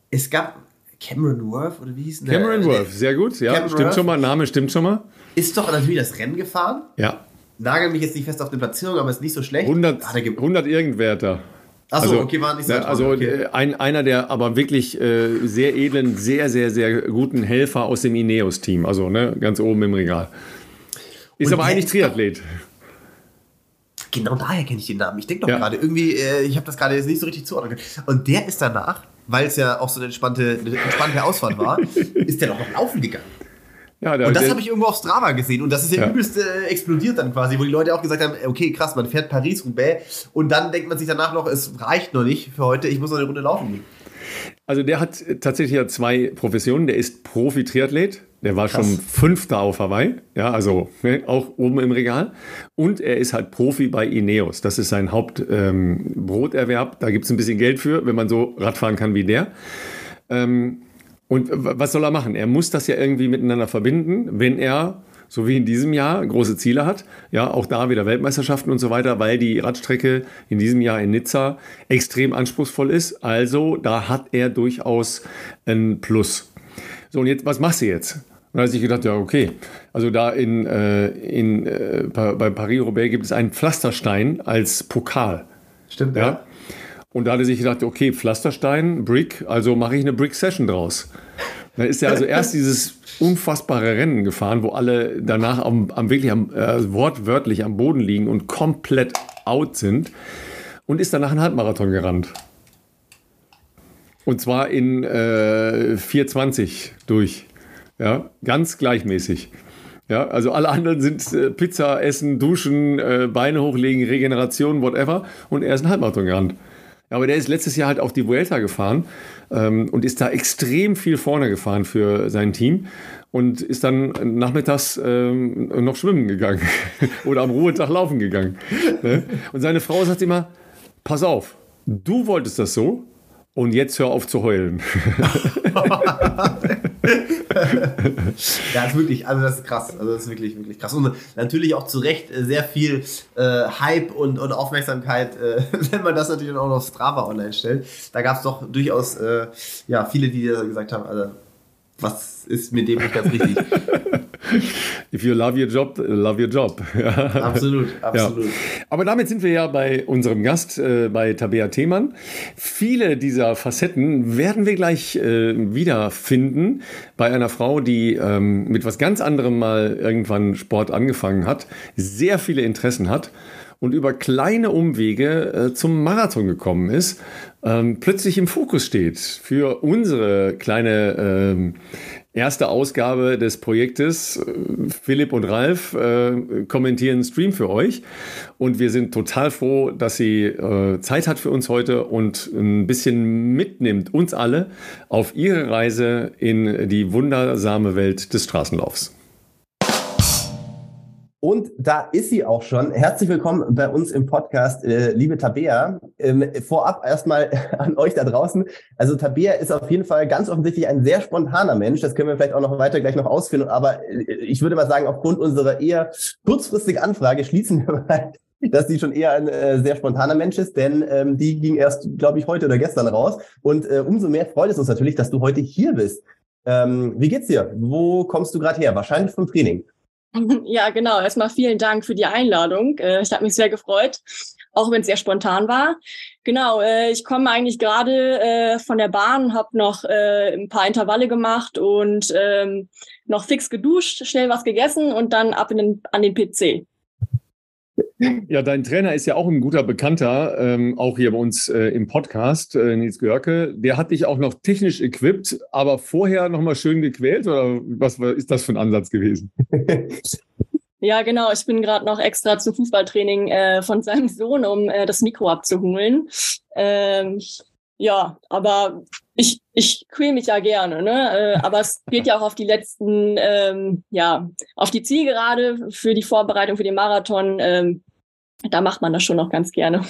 es gab Cameron Worth oder wie hieß der? Cameron Worth, sehr gut, ja, Cameron stimmt Worth schon mal, Name stimmt schon mal. Ist doch natürlich das Rennen gefahren. Ja nagel mich jetzt nicht fest auf die Platzierung, aber ist nicht so schlecht. 100, 100 Irgendwerter. Achso, also, okay, war nicht so ne, Also okay. Äh, ein, einer der aber wirklich äh, sehr edlen, sehr, sehr, sehr guten Helfer aus dem Ineos-Team. Also ne, ganz oben im Regal. Ist Und aber eigentlich Triathlet. Genau daher kenne ich den Namen. Ich denke doch ja. gerade, irgendwie, äh, ich habe das gerade jetzt nicht so richtig zuordnen können. Und der ist danach, weil es ja auch so eine entspannte, eine entspannte Ausfahrt war, ist der doch noch laufen gegangen. Ja, der, und das habe ich irgendwo auf Strava gesehen und das ist ja, ja. übelst äh, explodiert dann quasi, wo die Leute auch gesagt haben, okay, krass, man fährt Paris-Roubaix und dann denkt man sich danach noch, es reicht noch nicht für heute, ich muss noch eine Runde laufen gehen. Also der hat tatsächlich ja zwei Professionen. Der ist Profi-Triathlet. Der war Krass. schon Fünfter auf Hawaii. Ja, also ne, auch oben im Regal. Und er ist halt Profi bei Ineos. Das ist sein Hauptbroterwerb. Ähm, da gibt es ein bisschen Geld für, wenn man so Radfahren kann wie der. Ähm, und was soll er machen? Er muss das ja irgendwie miteinander verbinden, wenn er, so wie in diesem Jahr, große Ziele hat. Ja, auch da wieder Weltmeisterschaften und so weiter, weil die Radstrecke in diesem Jahr in Nizza extrem anspruchsvoll ist. Also da hat er durchaus ein Plus. So, und jetzt, was machst du jetzt? dann habe ich gedacht, ja, okay. Also da in, äh, in, äh, bei Paris-Roubaix gibt es einen Pflasterstein als Pokal. Stimmt, ja. ja. Und da hat er sich gedacht, okay, Pflasterstein, Brick, also mache ich eine Brick-Session draus. Dann ist er also erst dieses unfassbare Rennen gefahren, wo alle danach am, am wirklich am, äh, wortwörtlich am Boden liegen und komplett out sind und ist danach einen Halbmarathon gerannt. Und zwar in äh, 4,20 durch. Ja, ganz gleichmäßig. Ja, also alle anderen sind äh, Pizza essen, duschen, äh, Beine hochlegen, Regeneration, whatever. Und er ist einen Halbmarathon gerannt. Aber der ist letztes Jahr halt auch die Vuelta gefahren ähm, und ist da extrem viel vorne gefahren für sein Team und ist dann nachmittags ähm, noch schwimmen gegangen oder am Ruhetag laufen gegangen. Ne? Und seine Frau sagt immer, pass auf, du wolltest das so und jetzt hör auf zu heulen. ja, ist wirklich, also das ist krass. Also das ist wirklich, wirklich krass. Und natürlich auch zu Recht äh, sehr viel äh, Hype und, und Aufmerksamkeit, äh, wenn man das natürlich auch noch auf Strava online stellt. Da gab es doch durchaus äh, ja, viele, die gesagt haben, also was ist mit dem nicht ganz richtig. If you love your job, love your job. absolut, absolut. Ja. Aber damit sind wir ja bei unserem Gast, äh, bei Tabea Themann. Viele dieser Facetten werden wir gleich äh, wiederfinden bei einer Frau, die ähm, mit was ganz anderem mal irgendwann Sport angefangen hat, sehr viele Interessen hat und über kleine Umwege äh, zum Marathon gekommen ist, ähm, plötzlich im Fokus steht für unsere kleine ähm, erste Ausgabe des Projektes. Philipp und Ralf äh, kommentieren Stream für euch. Und wir sind total froh, dass sie äh, Zeit hat für uns heute und ein bisschen mitnimmt, uns alle, auf ihre Reise in die wundersame Welt des Straßenlaufs. Und da ist sie auch schon. Herzlich willkommen bei uns im Podcast, äh, liebe Tabea. Ähm, vorab erstmal an euch da draußen. Also Tabea ist auf jeden Fall ganz offensichtlich ein sehr spontaner Mensch. Das können wir vielleicht auch noch weiter gleich noch ausführen. Aber äh, ich würde mal sagen, aufgrund unserer eher kurzfristigen Anfrage schließen wir mal, dass sie schon eher ein äh, sehr spontaner Mensch ist, denn ähm, die ging erst, glaube ich, heute oder gestern raus. Und äh, umso mehr freut es uns natürlich, dass du heute hier bist. Ähm, wie geht's dir? Wo kommst du gerade her? Wahrscheinlich vom Training. Ja, genau. Erstmal vielen Dank für die Einladung. Äh, ich habe mich sehr gefreut, auch wenn es sehr spontan war. Genau, äh, ich komme eigentlich gerade äh, von der Bahn, habe noch ein paar Intervalle gemacht und ähm, noch fix geduscht, schnell was gegessen und dann ab in den, an den PC. Ja, dein Trainer ist ja auch ein guter Bekannter, ähm, auch hier bei uns äh, im Podcast, äh, Nils Görke. Der hat dich auch noch technisch equipped, aber vorher nochmal schön gequält oder was ist das für ein Ansatz gewesen? Ja, genau. Ich bin gerade noch extra zum Fußballtraining äh, von seinem Sohn, um äh, das Mikro abzuholen. Ähm, ja, aber ich, ich quäl mich ja gerne, ne? Äh, aber es geht ja auch auf die letzten, ähm, ja, auf die Zielgerade für die Vorbereitung für den Marathon. Ähm, da macht man das schon noch ganz gerne.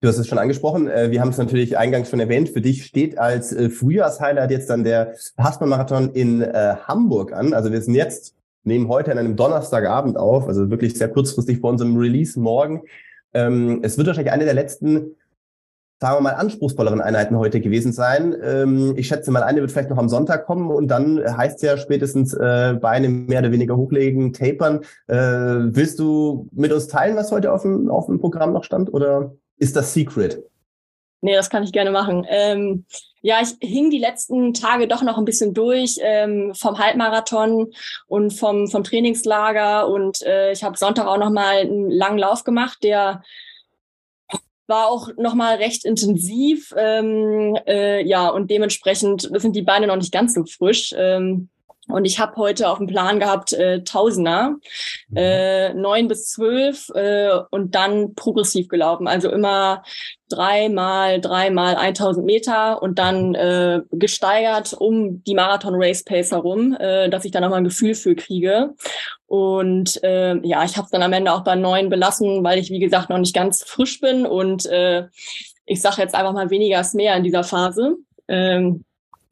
Du hast es schon angesprochen. Äh, wir haben es natürlich eingangs schon erwähnt. Für dich steht als äh, Frühjahrshighlight jetzt dann der Hassmann-Marathon in äh, Hamburg an. Also wir sind jetzt, nehmen heute an einem Donnerstagabend auf, also wirklich sehr kurzfristig vor unserem Release morgen. Ähm, es wird wahrscheinlich eine der letzten sagen wir mal, anspruchsvolleren Einheiten heute gewesen sein. Ähm, ich schätze mal, eine wird vielleicht noch am Sonntag kommen und dann heißt ja spätestens äh, Beine mehr oder weniger hochlegen, tapern. Äh, willst du mit uns teilen, was heute auf dem, auf dem Programm noch stand oder ist das Secret? Nee, das kann ich gerne machen. Ähm, ja, ich hing die letzten Tage doch noch ein bisschen durch ähm, vom Halbmarathon und vom, vom Trainingslager und äh, ich habe Sonntag auch noch mal einen langen Lauf gemacht, der war auch nochmal recht intensiv. Ähm, äh, ja, und dementsprechend sind die Beine noch nicht ganz so frisch. Ähm, und ich habe heute auf dem Plan gehabt äh, Tausender, mhm. äh, neun bis zwölf äh, und dann progressiv gelaufen. Also immer dreimal, dreimal 1000 Meter und dann äh, gesteigert um die Marathon Race Pace herum, äh, dass ich da nochmal ein Gefühl für kriege. Und äh, ja, ich habe es dann am Ende auch bei neun belassen, weil ich, wie gesagt, noch nicht ganz frisch bin und äh, ich sage jetzt einfach mal weniger ist mehr in dieser Phase. Ähm,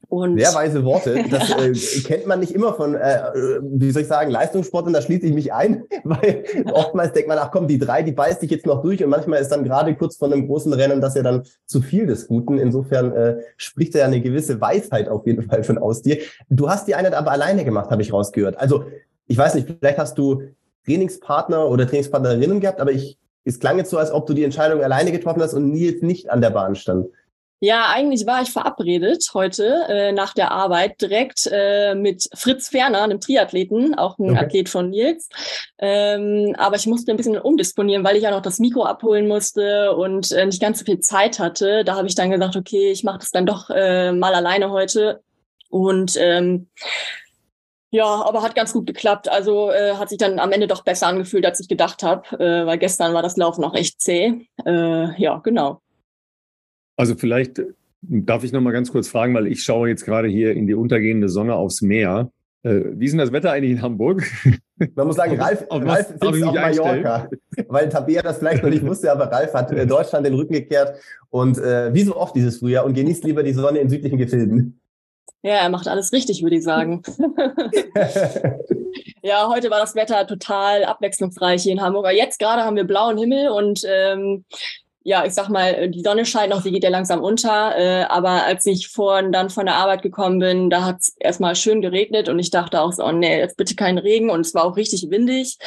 und Sehr weise Worte. Das äh, kennt man nicht immer von, äh, wie soll ich sagen, Leistungssport und da schließe ich mich ein, weil oftmals denkt man, ach komm, die drei, die beißt sich jetzt noch durch und manchmal ist dann gerade kurz vor einem großen Rennen das ja dann zu viel des Guten. Insofern äh, spricht da ja eine gewisse Weisheit auf jeden Fall schon aus dir. Du hast die Einheit aber alleine gemacht, habe ich rausgehört. Also ich weiß nicht, vielleicht hast du Trainingspartner oder Trainingspartnerinnen gehabt, aber ich, es klang jetzt so, als ob du die Entscheidung alleine getroffen hast und Nils nicht an der Bahn stand. Ja, eigentlich war ich verabredet heute äh, nach der Arbeit direkt äh, mit Fritz Ferner, einem Triathleten, auch ein okay. Athlet von Nils. Ähm, aber ich musste ein bisschen umdisponieren, weil ich ja noch das Mikro abholen musste und äh, nicht ganz so viel Zeit hatte. Da habe ich dann gesagt, okay, ich mache das dann doch äh, mal alleine heute. Und ähm, ja, aber hat ganz gut geklappt. Also äh, hat sich dann am Ende doch besser angefühlt, als ich gedacht habe, äh, weil gestern war das Laufen noch echt zäh. Äh, ja, genau. Also vielleicht darf ich noch mal ganz kurz fragen, weil ich schaue jetzt gerade hier in die untergehende Sonne aufs Meer. Äh, wie ist denn das Wetter eigentlich in Hamburg? Man muss sagen, Ralf, auf Ralf sitzt auf Mallorca, weil Tabea das vielleicht noch nicht wusste, aber Ralf hat äh, Deutschland den Rücken gekehrt und äh, wie so oft dieses Frühjahr und genießt lieber die Sonne in südlichen Gefilden. Ja, er macht alles richtig, würde ich sagen. ja, heute war das Wetter total abwechslungsreich hier in Hamburg. Aber jetzt gerade haben wir blauen Himmel und ähm, ja, ich sag mal, die Sonne scheint noch, sie geht ja langsam unter. Äh, aber als ich vorhin dann von der Arbeit gekommen bin, da hat es erstmal schön geregnet und ich dachte auch so, oh nee, jetzt bitte kein Regen. Und es war auch richtig windig.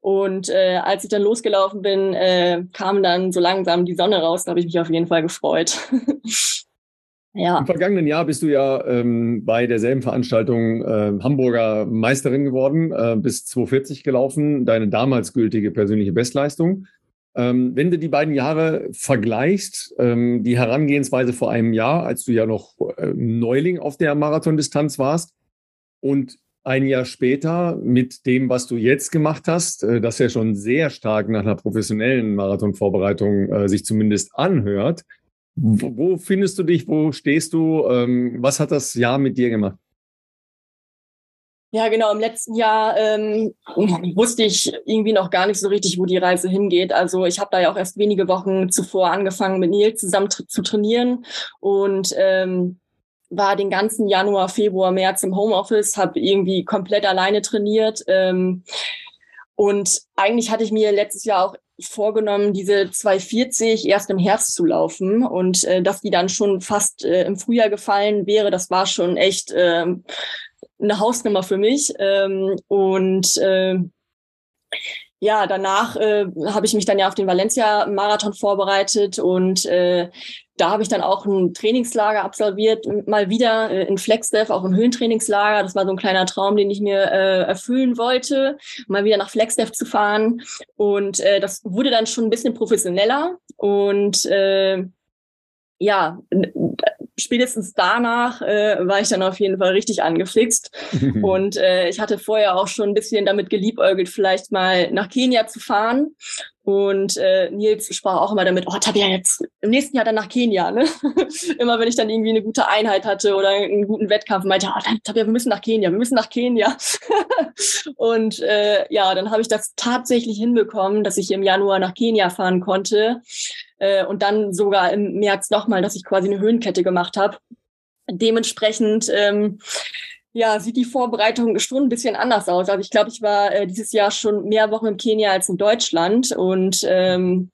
Und äh, als ich dann losgelaufen bin, äh, kam dann so langsam die Sonne raus. Da habe ich mich auf jeden Fall gefreut. Ja. Im vergangenen Jahr bist du ja ähm, bei derselben Veranstaltung äh, Hamburger Meisterin geworden, äh, bis 240 gelaufen, deine damals gültige persönliche Bestleistung. Ähm, wenn du die beiden Jahre vergleichst, ähm, die Herangehensweise vor einem Jahr, als du ja noch äh, Neuling auf der Marathondistanz warst, und ein Jahr später mit dem, was du jetzt gemacht hast, äh, das ja schon sehr stark nach einer professionellen Marathonvorbereitung äh, sich zumindest anhört, wo, findest du dich? Wo stehst du? Ähm, was hat das Jahr mit dir gemacht? Ja, genau. Im letzten Jahr ähm, wusste ich irgendwie noch gar nicht so richtig, wo die Reise hingeht. Also ich habe da ja auch erst wenige Wochen zuvor angefangen, mit Nils zusammen tra zu trainieren und ähm, war den ganzen Januar, Februar, März im Homeoffice, habe irgendwie komplett alleine trainiert. Ähm, und eigentlich hatte ich mir letztes Jahr auch vorgenommen, diese 240 erst im Herbst zu laufen und äh, dass die dann schon fast äh, im Frühjahr gefallen wäre, das war schon echt äh, eine Hausnummer für mich. Ähm, und äh, ja, danach äh, habe ich mich dann ja auf den Valencia-Marathon vorbereitet und äh, da habe ich dann auch ein Trainingslager absolviert, mal wieder äh, in Flexdev, auch ein Höhentrainingslager. Das war so ein kleiner Traum, den ich mir äh, erfüllen wollte, mal wieder nach Flexdev zu fahren. Und äh, das wurde dann schon ein bisschen professioneller und äh, ja, spätestens danach äh, war ich dann auf jeden Fall richtig angefixt. und äh, ich hatte vorher auch schon ein bisschen damit geliebäugelt, vielleicht mal nach Kenia zu fahren. Und äh, Nils sprach auch immer damit, oh, Tabea, jetzt im nächsten Jahr dann nach Kenia. Ne? immer wenn ich dann irgendwie eine gute Einheit hatte oder einen guten Wettkampf, meinte, oh, Tabea, wir müssen nach Kenia, wir müssen nach Kenia. und äh, ja, dann habe ich das tatsächlich hinbekommen, dass ich im Januar nach Kenia fahren konnte. Äh, und dann sogar im März nochmal, dass ich quasi eine Höhenkette gemacht habe. Dementsprechend ähm, ja, sieht die Vorbereitung schon ein bisschen anders aus. Also ich glaube, ich war äh, dieses Jahr schon mehr Wochen in Kenia als in Deutschland und ähm,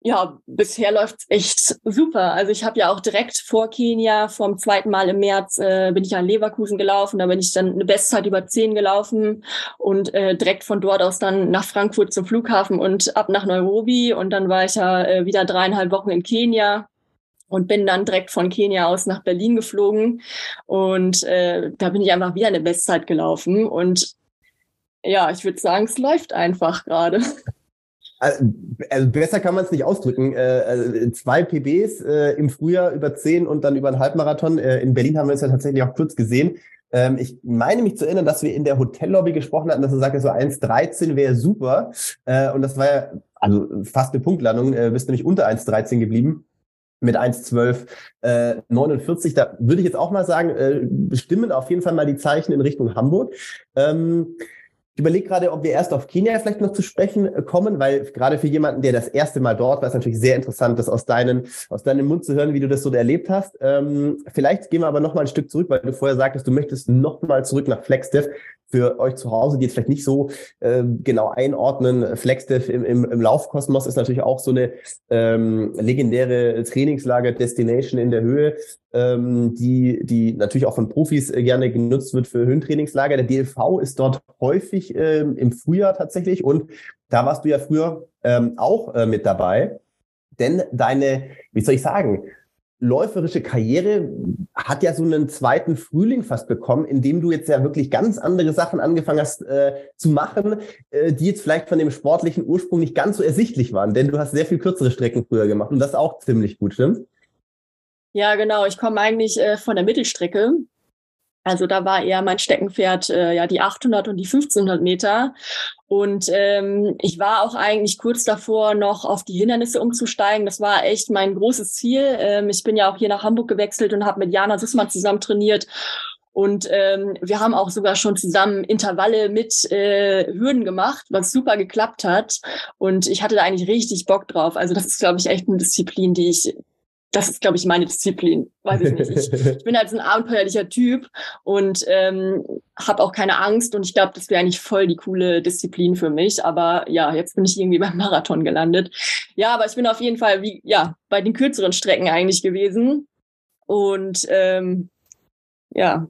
ja, bisher läuft's echt super. Also ich habe ja auch direkt vor Kenia, vom zweiten Mal im März, äh, bin ich an Leverkusen gelaufen. Da bin ich dann eine Bestzeit über zehn gelaufen und äh, direkt von dort aus dann nach Frankfurt zum Flughafen und ab nach Nairobi. Und dann war ich ja äh, wieder dreieinhalb Wochen in Kenia und bin dann direkt von Kenia aus nach Berlin geflogen und äh, da bin ich einfach wieder eine Bestzeit gelaufen und ja, ich würde sagen, es läuft einfach gerade. Also, also besser kann man es nicht ausdrücken. Äh, also zwei PBs äh, im Frühjahr über zehn und dann über einen Halbmarathon. Äh, in Berlin haben wir es ja tatsächlich auch kurz gesehen. Ähm, ich meine mich zu erinnern, dass wir in der Hotellobby gesprochen hatten, dass du sagst, so 1,13 wäre super. Äh, und das war ja also fast eine Punktlandung, äh, bist nämlich unter 1,13 geblieben mit 1,12, äh, 49. Da würde ich jetzt auch mal sagen, äh, bestimmen auf jeden Fall mal die Zeichen in Richtung Hamburg. Ähm, ich überlege gerade, ob wir erst auf Kenia vielleicht noch zu sprechen äh, kommen, weil gerade für jemanden, der das erste Mal dort war, ist natürlich sehr interessant, das aus, deinen, aus deinem Mund zu hören, wie du das so erlebt hast. Ähm, vielleicht gehen wir aber noch mal ein Stück zurück, weil du vorher sagtest, du möchtest noch mal zurück nach FlexDev für euch zu Hause, die jetzt vielleicht nicht so äh, genau einordnen, FlexDev im, im, im Laufkosmos ist natürlich auch so eine ähm, legendäre Trainingslager-Destination in der Höhe, ähm, die, die natürlich auch von Profis äh, gerne genutzt wird für Höhentrainingslager. Der DLV ist dort häufig ähm, im Frühjahr tatsächlich und da warst du ja früher ähm, auch äh, mit dabei. Denn deine, wie soll ich sagen, läuferische Karriere hat ja so einen zweiten Frühling fast bekommen, in dem du jetzt ja wirklich ganz andere Sachen angefangen hast äh, zu machen, äh, die jetzt vielleicht von dem sportlichen Ursprung nicht ganz so ersichtlich waren, denn du hast sehr viel kürzere Strecken früher gemacht und das auch ziemlich gut, stimmt? Ja, genau. Ich komme eigentlich äh, von der Mittelstrecke. Also da war eher mein Steckenpferd äh, ja die 800 und die 1500 Meter. Und ähm, ich war auch eigentlich kurz davor, noch auf die Hindernisse umzusteigen. Das war echt mein großes Ziel. Ähm, ich bin ja auch hier nach Hamburg gewechselt und habe mit Jana Sussmann zusammen trainiert. Und ähm, wir haben auch sogar schon zusammen Intervalle mit äh, Hürden gemacht, was super geklappt hat. Und ich hatte da eigentlich richtig Bock drauf. Also das ist, glaube ich, echt eine Disziplin, die ich das ist, glaube ich, meine Disziplin. Weiß ich nicht. Ich, ich bin halt so ein abenteuerlicher Typ und ähm, habe auch keine Angst. Und ich glaube, das wäre eigentlich voll die coole Disziplin für mich. Aber ja, jetzt bin ich irgendwie beim Marathon gelandet. Ja, aber ich bin auf jeden Fall wie ja bei den kürzeren Strecken eigentlich gewesen. Und ähm, ja,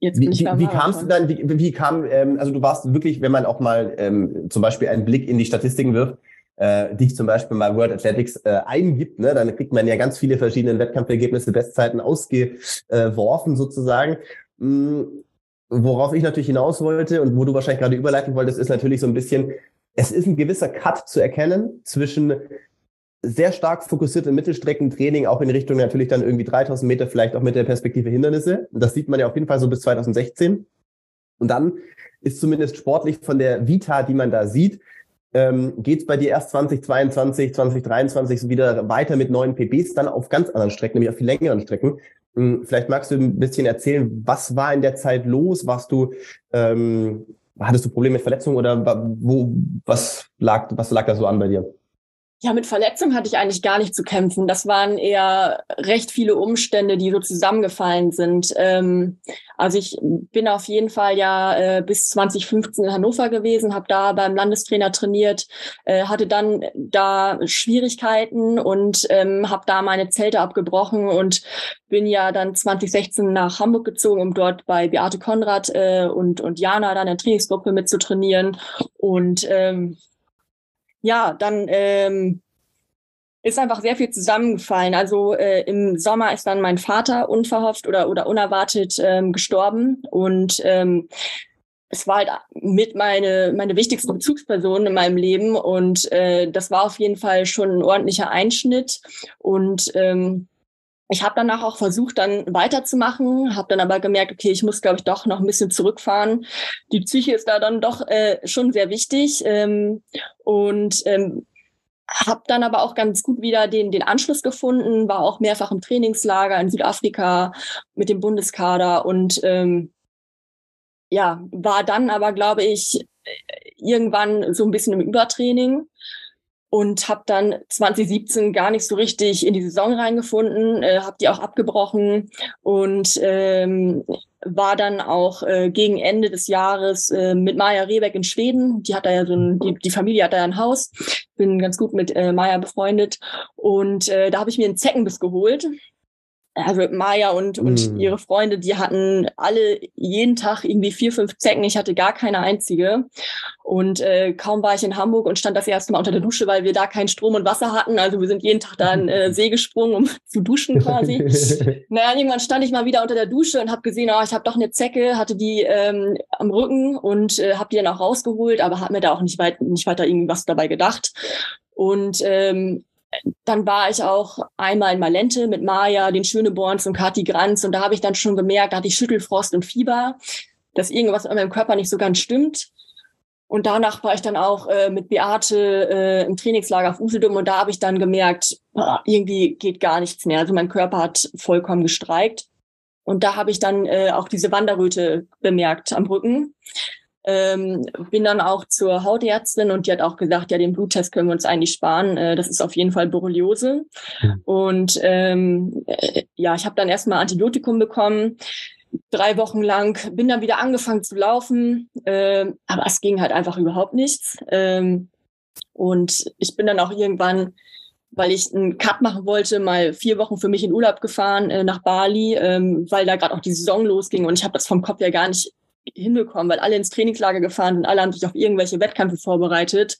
Jetzt bin wie, ich wie kamst du dann, wie, wie kam, ähm, also du warst wirklich, wenn man auch mal ähm, zum Beispiel einen Blick in die Statistiken wirft, äh, dich zum Beispiel mal World Athletics äh, eingibt, ne, dann kriegt man ja ganz viele verschiedene Wettkampfergebnisse, Bestzeiten ausgeworfen sozusagen. Mhm. Worauf ich natürlich hinaus wollte und wo du wahrscheinlich gerade überleiten wolltest, ist natürlich so ein bisschen, es ist ein gewisser Cut zu erkennen zwischen sehr stark fokussiertem Mittelstreckentraining, auch in Richtung natürlich dann irgendwie 3000 Meter, vielleicht auch mit der Perspektive Hindernisse. Das sieht man ja auf jeden Fall so bis 2016. Und dann ist zumindest sportlich von der Vita, die man da sieht, ähm, geht es bei dir erst 2022, 2023 wieder weiter mit neuen PBs, dann auf ganz anderen Strecken, nämlich auf viel längeren Strecken. Hm, vielleicht magst du ein bisschen erzählen, was war in der Zeit los? Warst du, ähm, hattest du Probleme mit Verletzungen oder wo, was lag, was lag da so an bei dir? Ja, mit Verletzungen hatte ich eigentlich gar nicht zu kämpfen. Das waren eher recht viele Umstände, die so zusammengefallen sind. Ähm, also ich bin auf jeden Fall ja äh, bis 2015 in Hannover gewesen, habe da beim Landestrainer trainiert, äh, hatte dann da Schwierigkeiten und ähm, habe da meine Zelte abgebrochen und bin ja dann 2016 nach Hamburg gezogen, um dort bei Beate Konrad äh, und, und Jana dann in der Trainingsgruppe mitzutrainieren. Und ähm, ja, dann ähm, ist einfach sehr viel zusammengefallen. Also äh, im Sommer ist dann mein Vater unverhofft oder, oder unerwartet ähm, gestorben. Und ähm, es war halt mit meine, meine wichtigste Bezugsperson in meinem Leben. Und äh, das war auf jeden Fall schon ein ordentlicher Einschnitt. Und ähm, ich habe danach auch versucht, dann weiterzumachen, habe dann aber gemerkt, okay, ich muss, glaube ich, doch noch ein bisschen zurückfahren. Die Psyche ist da dann doch äh, schon sehr wichtig. Ähm, und ähm, habe dann aber auch ganz gut wieder den, den Anschluss gefunden, war auch mehrfach im Trainingslager in Südafrika mit dem Bundeskader und ähm, ja, war dann aber, glaube ich, irgendwann so ein bisschen im Übertraining und habe dann 2017 gar nicht so richtig in die Saison reingefunden, äh, habe die auch abgebrochen und ähm, war dann auch äh, gegen Ende des Jahres äh, mit Maja Rehbeck in Schweden. Die hat da ja so ein, die, die Familie hat da ja ein Haus. Bin ganz gut mit äh, Maja befreundet und äh, da habe ich mir einen Zeckenbiss geholt also Maya und, und mm. ihre Freunde, die hatten alle jeden Tag irgendwie vier, fünf Zecken. Ich hatte gar keine einzige. Und äh, kaum war ich in Hamburg und stand das erste Mal unter der Dusche, weil wir da keinen Strom und Wasser hatten. Also wir sind jeden Tag da in äh, See gesprungen, um zu duschen quasi. naja, irgendwann stand ich mal wieder unter der Dusche und habe gesehen, oh, ich habe doch eine Zecke, hatte die ähm, am Rücken und äh, habe die dann auch rausgeholt, aber habe mir da auch nicht, weit, nicht weiter irgendwas dabei gedacht. Und ähm, dann war ich auch einmal in Malente mit Maja, den Schöneborns und Kati Granz und da habe ich dann schon gemerkt, da hatte ich Schüttelfrost und Fieber, dass irgendwas in meinem Körper nicht so ganz stimmt. Und danach war ich dann auch äh, mit Beate äh, im Trainingslager auf Usedom und da habe ich dann gemerkt, oh, irgendwie geht gar nichts mehr. Also mein Körper hat vollkommen gestreikt. Und da habe ich dann äh, auch diese Wanderröte bemerkt am Rücken. Ähm, bin dann auch zur Hautärztin und die hat auch gesagt, ja, den Bluttest können wir uns eigentlich sparen. Äh, das ist auf jeden Fall Borreliose. Und ähm, äh, ja, ich habe dann erstmal Antibiotikum bekommen, drei Wochen lang, bin dann wieder angefangen zu laufen, äh, aber es ging halt einfach überhaupt nichts. Ähm, und ich bin dann auch irgendwann weil ich einen Cut machen wollte, mal vier Wochen für mich in Urlaub gefahren äh, nach Bali, ähm, weil da gerade auch die Saison losging und ich habe das vom Kopf ja gar nicht hinbekommen, weil alle ins Trainingslager gefahren sind, alle haben sich auf irgendwelche Wettkämpfe vorbereitet.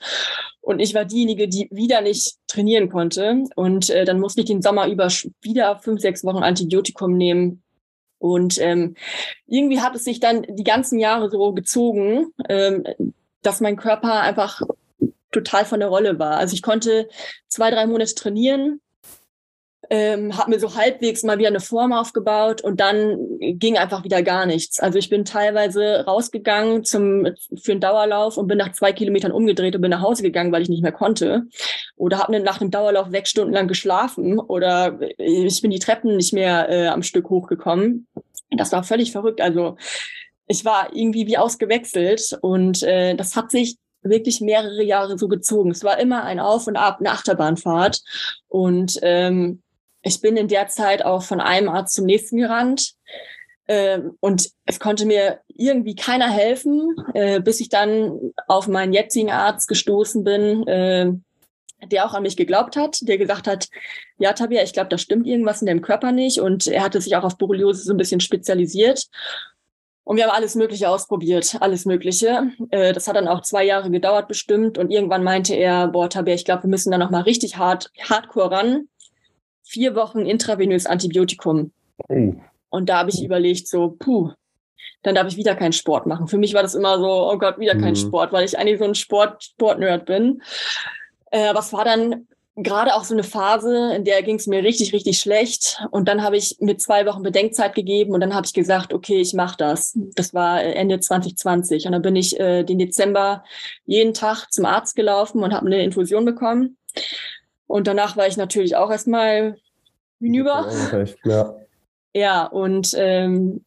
Und ich war diejenige, die wieder nicht trainieren konnte. Und äh, dann musste ich den Sommer über wieder fünf, sechs Wochen Antibiotikum nehmen. Und ähm, irgendwie hat es sich dann die ganzen Jahre so gezogen, ähm, dass mein Körper einfach total von der Rolle war. Also ich konnte zwei, drei Monate trainieren, ähm, habe mir so halbwegs mal wieder eine Form aufgebaut und dann ging einfach wieder gar nichts. Also ich bin teilweise rausgegangen zum für einen Dauerlauf und bin nach zwei Kilometern umgedreht und bin nach Hause gegangen, weil ich nicht mehr konnte. Oder habe nach einem Dauerlauf sechs Stunden lang geschlafen oder ich bin die Treppen nicht mehr äh, am Stück hochgekommen. Das war völlig verrückt. Also ich war irgendwie wie ausgewechselt und äh, das hat sich wirklich mehrere Jahre so gezogen. Es war immer ein Auf und Ab, eine Achterbahnfahrt. Und ähm, ich bin in der Zeit auch von einem Arzt zum nächsten gerannt. Ähm, und es konnte mir irgendwie keiner helfen, äh, bis ich dann auf meinen jetzigen Arzt gestoßen bin, äh, der auch an mich geglaubt hat, der gesagt hat, ja, Tabia, ich glaube, da stimmt irgendwas in deinem Körper nicht. Und er hatte sich auch auf Borreliose so ein bisschen spezialisiert. Und wir haben alles Mögliche ausprobiert, alles Mögliche. Äh, das hat dann auch zwei Jahre gedauert bestimmt. Und irgendwann meinte er, boah, Tabea, ich glaube, wir müssen da nochmal richtig hart, hardcore ran. Vier Wochen intravenös Antibiotikum. Oh. Und da habe ich überlegt, so, puh, dann darf ich wieder keinen Sport machen. Für mich war das immer so, oh Gott, wieder kein mhm. Sport, weil ich eigentlich so ein Sport, Sportnerd bin. Äh, aber es war dann gerade auch so eine Phase, in der ging es mir richtig, richtig schlecht. Und dann habe ich mir zwei Wochen Bedenkzeit gegeben und dann habe ich gesagt, okay, ich mache das. Das war Ende 2020. Und dann bin ich äh, den Dezember jeden Tag zum Arzt gelaufen und habe eine Infusion bekommen. Und danach war ich natürlich auch erstmal hinüber. Ja. ja, und ähm,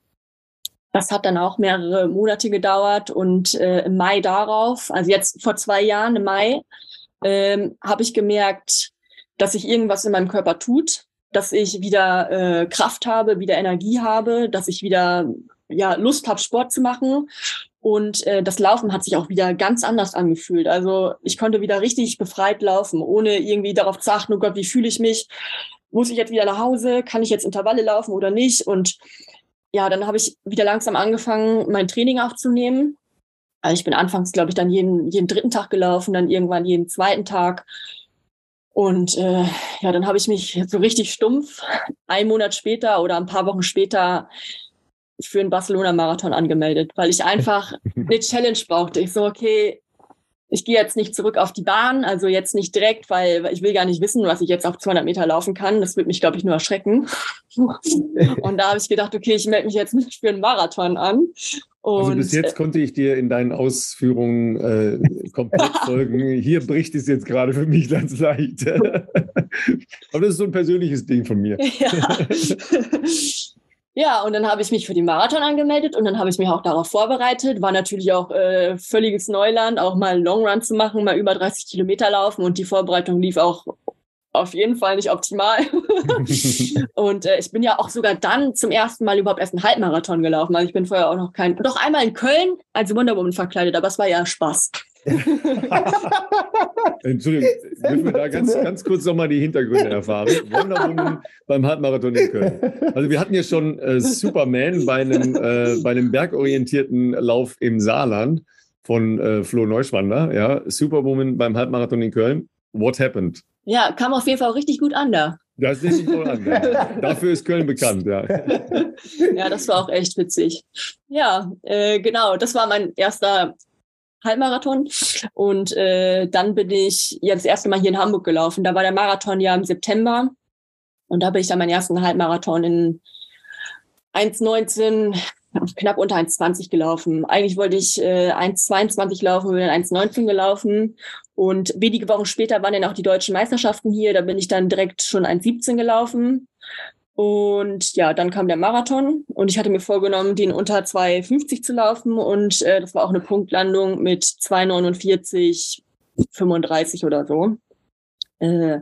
das hat dann auch mehrere Monate gedauert. Und äh, im Mai darauf, also jetzt vor zwei Jahren, im Mai, ähm, habe ich gemerkt, dass sich irgendwas in meinem Körper tut, dass ich wieder äh, Kraft habe, wieder Energie habe, dass ich wieder ja Lust habe, Sport zu machen. Und äh, das Laufen hat sich auch wieder ganz anders angefühlt. Also ich konnte wieder richtig befreit laufen, ohne irgendwie darauf zu achten, oh Gott, wie fühle ich mich? Muss ich jetzt wieder nach Hause? Kann ich jetzt Intervalle laufen oder nicht? Und ja, dann habe ich wieder langsam angefangen, mein Training aufzunehmen. Also ich bin anfangs, glaube ich, dann jeden, jeden dritten Tag gelaufen, dann irgendwann jeden zweiten Tag. Und äh, ja, dann habe ich mich so richtig stumpf einen Monat später oder ein paar Wochen später für einen Barcelona-Marathon angemeldet, weil ich einfach eine Challenge brauchte. Ich so, okay, ich gehe jetzt nicht zurück auf die Bahn, also jetzt nicht direkt, weil ich will gar nicht wissen, was ich jetzt auf 200 Meter laufen kann. Das wird mich, glaube ich, nur erschrecken. Und da habe ich gedacht, okay, ich melde mich jetzt nicht für einen Marathon an. Und also bis jetzt konnte ich dir in deinen Ausführungen äh, komplett folgen. Hier bricht es jetzt gerade für mich ganz leicht. Aber das ist so ein persönliches Ding von mir. Ja. Ja, und dann habe ich mich für den Marathon angemeldet und dann habe ich mich auch darauf vorbereitet. War natürlich auch äh, völliges Neuland, auch mal einen Long Run zu machen, mal über 30 Kilometer laufen und die Vorbereitung lief auch auf jeden Fall nicht optimal. und äh, ich bin ja auch sogar dann zum ersten Mal überhaupt erst einen Halbmarathon gelaufen. Also ich bin vorher auch noch kein, doch einmal in Köln als Wonder Woman verkleidet, aber es war ja Spaß. Entschuldigung, dürfen wir da ganz, ganz kurz nochmal die Hintergründe erfahren? Wonder Woman beim Halbmarathon in Köln. Also wir hatten ja schon äh, Superman bei einem, äh, bei einem bergorientierten Lauf im Saarland von äh, Flo Neuschwander, ja, Superwoman beim Halbmarathon in Köln. What happened? Ja, kam auf jeden Fall richtig gut an da. Das ist richtig gut an. Ja. Dafür ist Köln bekannt, ja. ja, das war auch echt witzig. Ja, äh, genau, das war mein erster Halbmarathon. Und äh, dann bin ich ja das erste Mal hier in Hamburg gelaufen. Da war der Marathon ja im September. Und da bin ich dann meinen ersten Halbmarathon in 1,19, knapp unter 1,20 gelaufen. Eigentlich wollte ich äh, 1,22 laufen, bin dann 1,19 gelaufen. Und wenige Wochen später waren dann auch die deutschen Meisterschaften hier. Da bin ich dann direkt schon 1,17 gelaufen. Und ja, dann kam der Marathon und ich hatte mir vorgenommen, den unter 2,50 zu laufen. Und äh, das war auch eine Punktlandung mit 2,49, 35 oder so. Äh,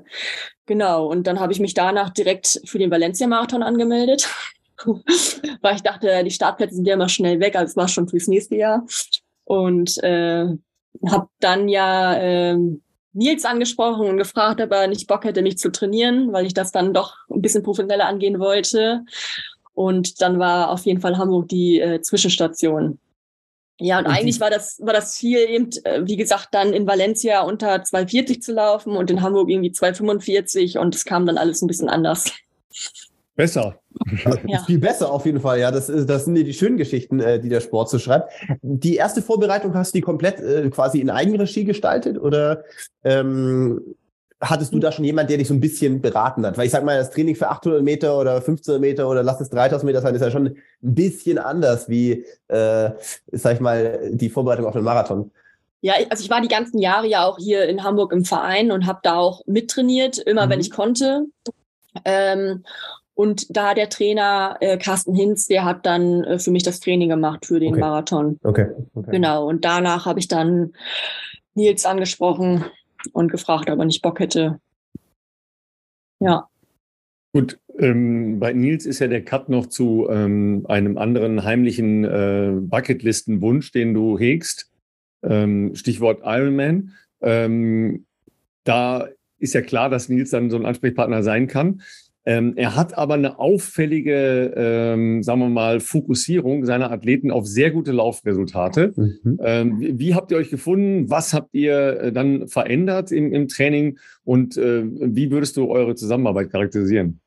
genau, und dann habe ich mich danach direkt für den Valencia-Marathon angemeldet, weil ich dachte, die Startplätze sind ja immer schnell weg, also es war schon fürs nächste Jahr. Und äh, habe dann ja äh, Nils angesprochen und gefragt, ob er nicht Bock hätte, mich zu trainieren, weil ich das dann doch ein bisschen professioneller angehen wollte. Und dann war auf jeden Fall Hamburg die äh, Zwischenstation. Ja, und, und eigentlich war das, war das Ziel eben, äh, wie gesagt, dann in Valencia unter 2,40 zu laufen und in Hamburg irgendwie 2,45 und es kam dann alles ein bisschen anders. Besser. Ja. Viel besser auf jeden Fall, ja. Das, das sind die schönen Geschichten, äh, die der Sport so schreibt. Die erste Vorbereitung hast du die komplett äh, quasi in Eigenregie gestaltet oder ähm, hattest du da schon jemand, der dich so ein bisschen beraten hat? Weil ich sag mal, das Training für 800 Meter oder 1500 Meter oder lass es 3000 Meter sein, ist ja schon ein bisschen anders wie, äh, sag ich mal, die Vorbereitung auf den Marathon. Ja, also ich war die ganzen Jahre ja auch hier in Hamburg im Verein und habe da auch mittrainiert, immer mhm. wenn ich konnte. Ähm, und da der Trainer äh, Carsten Hinz, der hat dann äh, für mich das Training gemacht für den okay. Marathon. Okay. okay. Genau. Und danach habe ich dann Nils angesprochen und gefragt, ob er nicht Bock hätte. Ja. Gut, ähm, bei Nils ist ja der Cut noch zu ähm, einem anderen heimlichen äh, Bucketlistenwunsch, den du hegst. Ähm, Stichwort Ironman. Ähm, da ist ja klar, dass Nils dann so ein Ansprechpartner sein kann. Ähm, er hat aber eine auffällige, ähm, sagen wir mal, Fokussierung seiner Athleten auf sehr gute Laufresultate. Mhm. Ähm, wie, wie, habt ihr euch gefunden? Was habt ihr äh, dann verändert im, im Training? Und äh, wie würdest du eure Zusammenarbeit charakterisieren?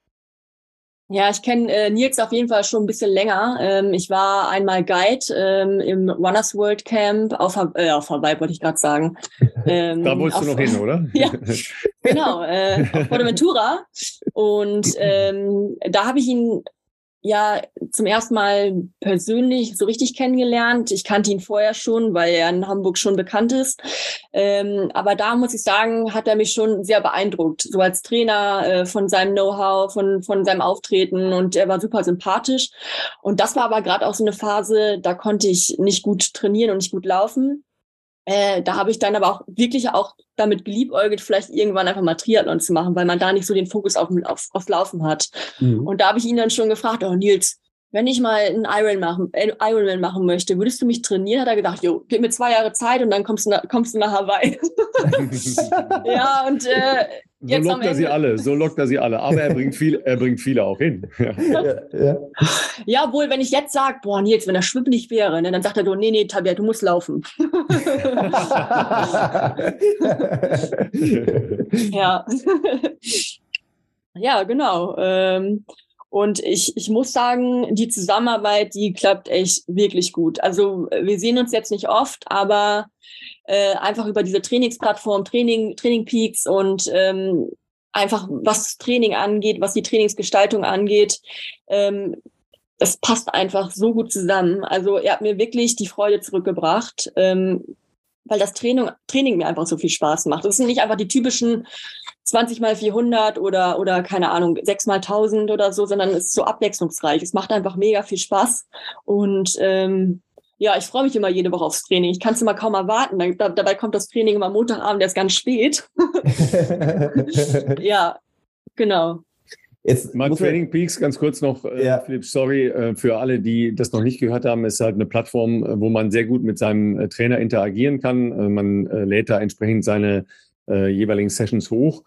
Ja, ich kenne äh, Nils auf jeden Fall schon ein bisschen länger. Ähm, ich war einmal Guide ähm, im Runners World Camp auf, äh, auf Hawaii, wollte ich gerade sagen. Ähm, da wolltest auf, du noch hin, oder? ja, genau, äh, auf Bonaventura. Und ähm, da habe ich ihn ja zum ersten Mal persönlich so richtig kennengelernt. Ich kannte ihn vorher schon, weil er in Hamburg schon bekannt ist. Ähm, aber da muss ich sagen, hat er mich schon sehr beeindruckt. So als Trainer äh, von seinem Know-how, von, von seinem Auftreten und er war super sympathisch. Und das war aber gerade auch so eine Phase, da konnte ich nicht gut trainieren und nicht gut laufen. Äh, da habe ich dann aber auch wirklich auch damit geliebäugelt, vielleicht irgendwann einfach mal Triathlon zu machen, weil man da nicht so den Fokus auf, auf, aufs Laufen hat. Mhm. Und da habe ich ihn dann schon gefragt, oh Nils, wenn ich mal einen Ironman machen, äh, Ironman machen möchte, würdest du mich trainieren? Hat er gedacht, jo, gib mir zwei Jahre Zeit und dann kommst du nach, kommst du nach Hawaii. ja, und äh, so lockt er sie alle, so lockt er sie alle. Aber er bringt, viel, er bringt viele auch hin. Ja, ja. ja wohl, wenn ich jetzt sage, boah, Nils, wenn das Schwimmen nicht wäre, ne, dann sagt er, du, nee, nee, Tabia, du musst laufen. ja. ja, genau. Ähm, und ich, ich muss sagen, die Zusammenarbeit, die klappt echt wirklich gut. Also wir sehen uns jetzt nicht oft, aber äh, einfach über diese Trainingsplattform, Training, Training Peaks und ähm, einfach was Training angeht, was die Trainingsgestaltung angeht, ähm, das passt einfach so gut zusammen. Also er hat mir wirklich die Freude zurückgebracht, ähm, weil das Training, Training mir einfach so viel Spaß macht. Das sind nicht einfach die typischen 20 mal 400 oder, oder keine Ahnung, 6 mal 1000 oder so, sondern es ist so abwechslungsreich. Es macht einfach mega viel Spaß und ähm, ja, ich freue mich immer jede Woche aufs Training. Ich kann es immer kaum erwarten. Da, dabei kommt das Training immer Montagabend erst ganz spät. ja, genau. Jetzt Mal Training Peaks, ganz kurz noch, äh, ja. Philipp, sorry, äh, für alle, die das noch nicht gehört haben, ist halt eine Plattform, äh, wo man sehr gut mit seinem äh, Trainer interagieren kann. Man lädt da entsprechend seine jeweiligen Sessions hoch.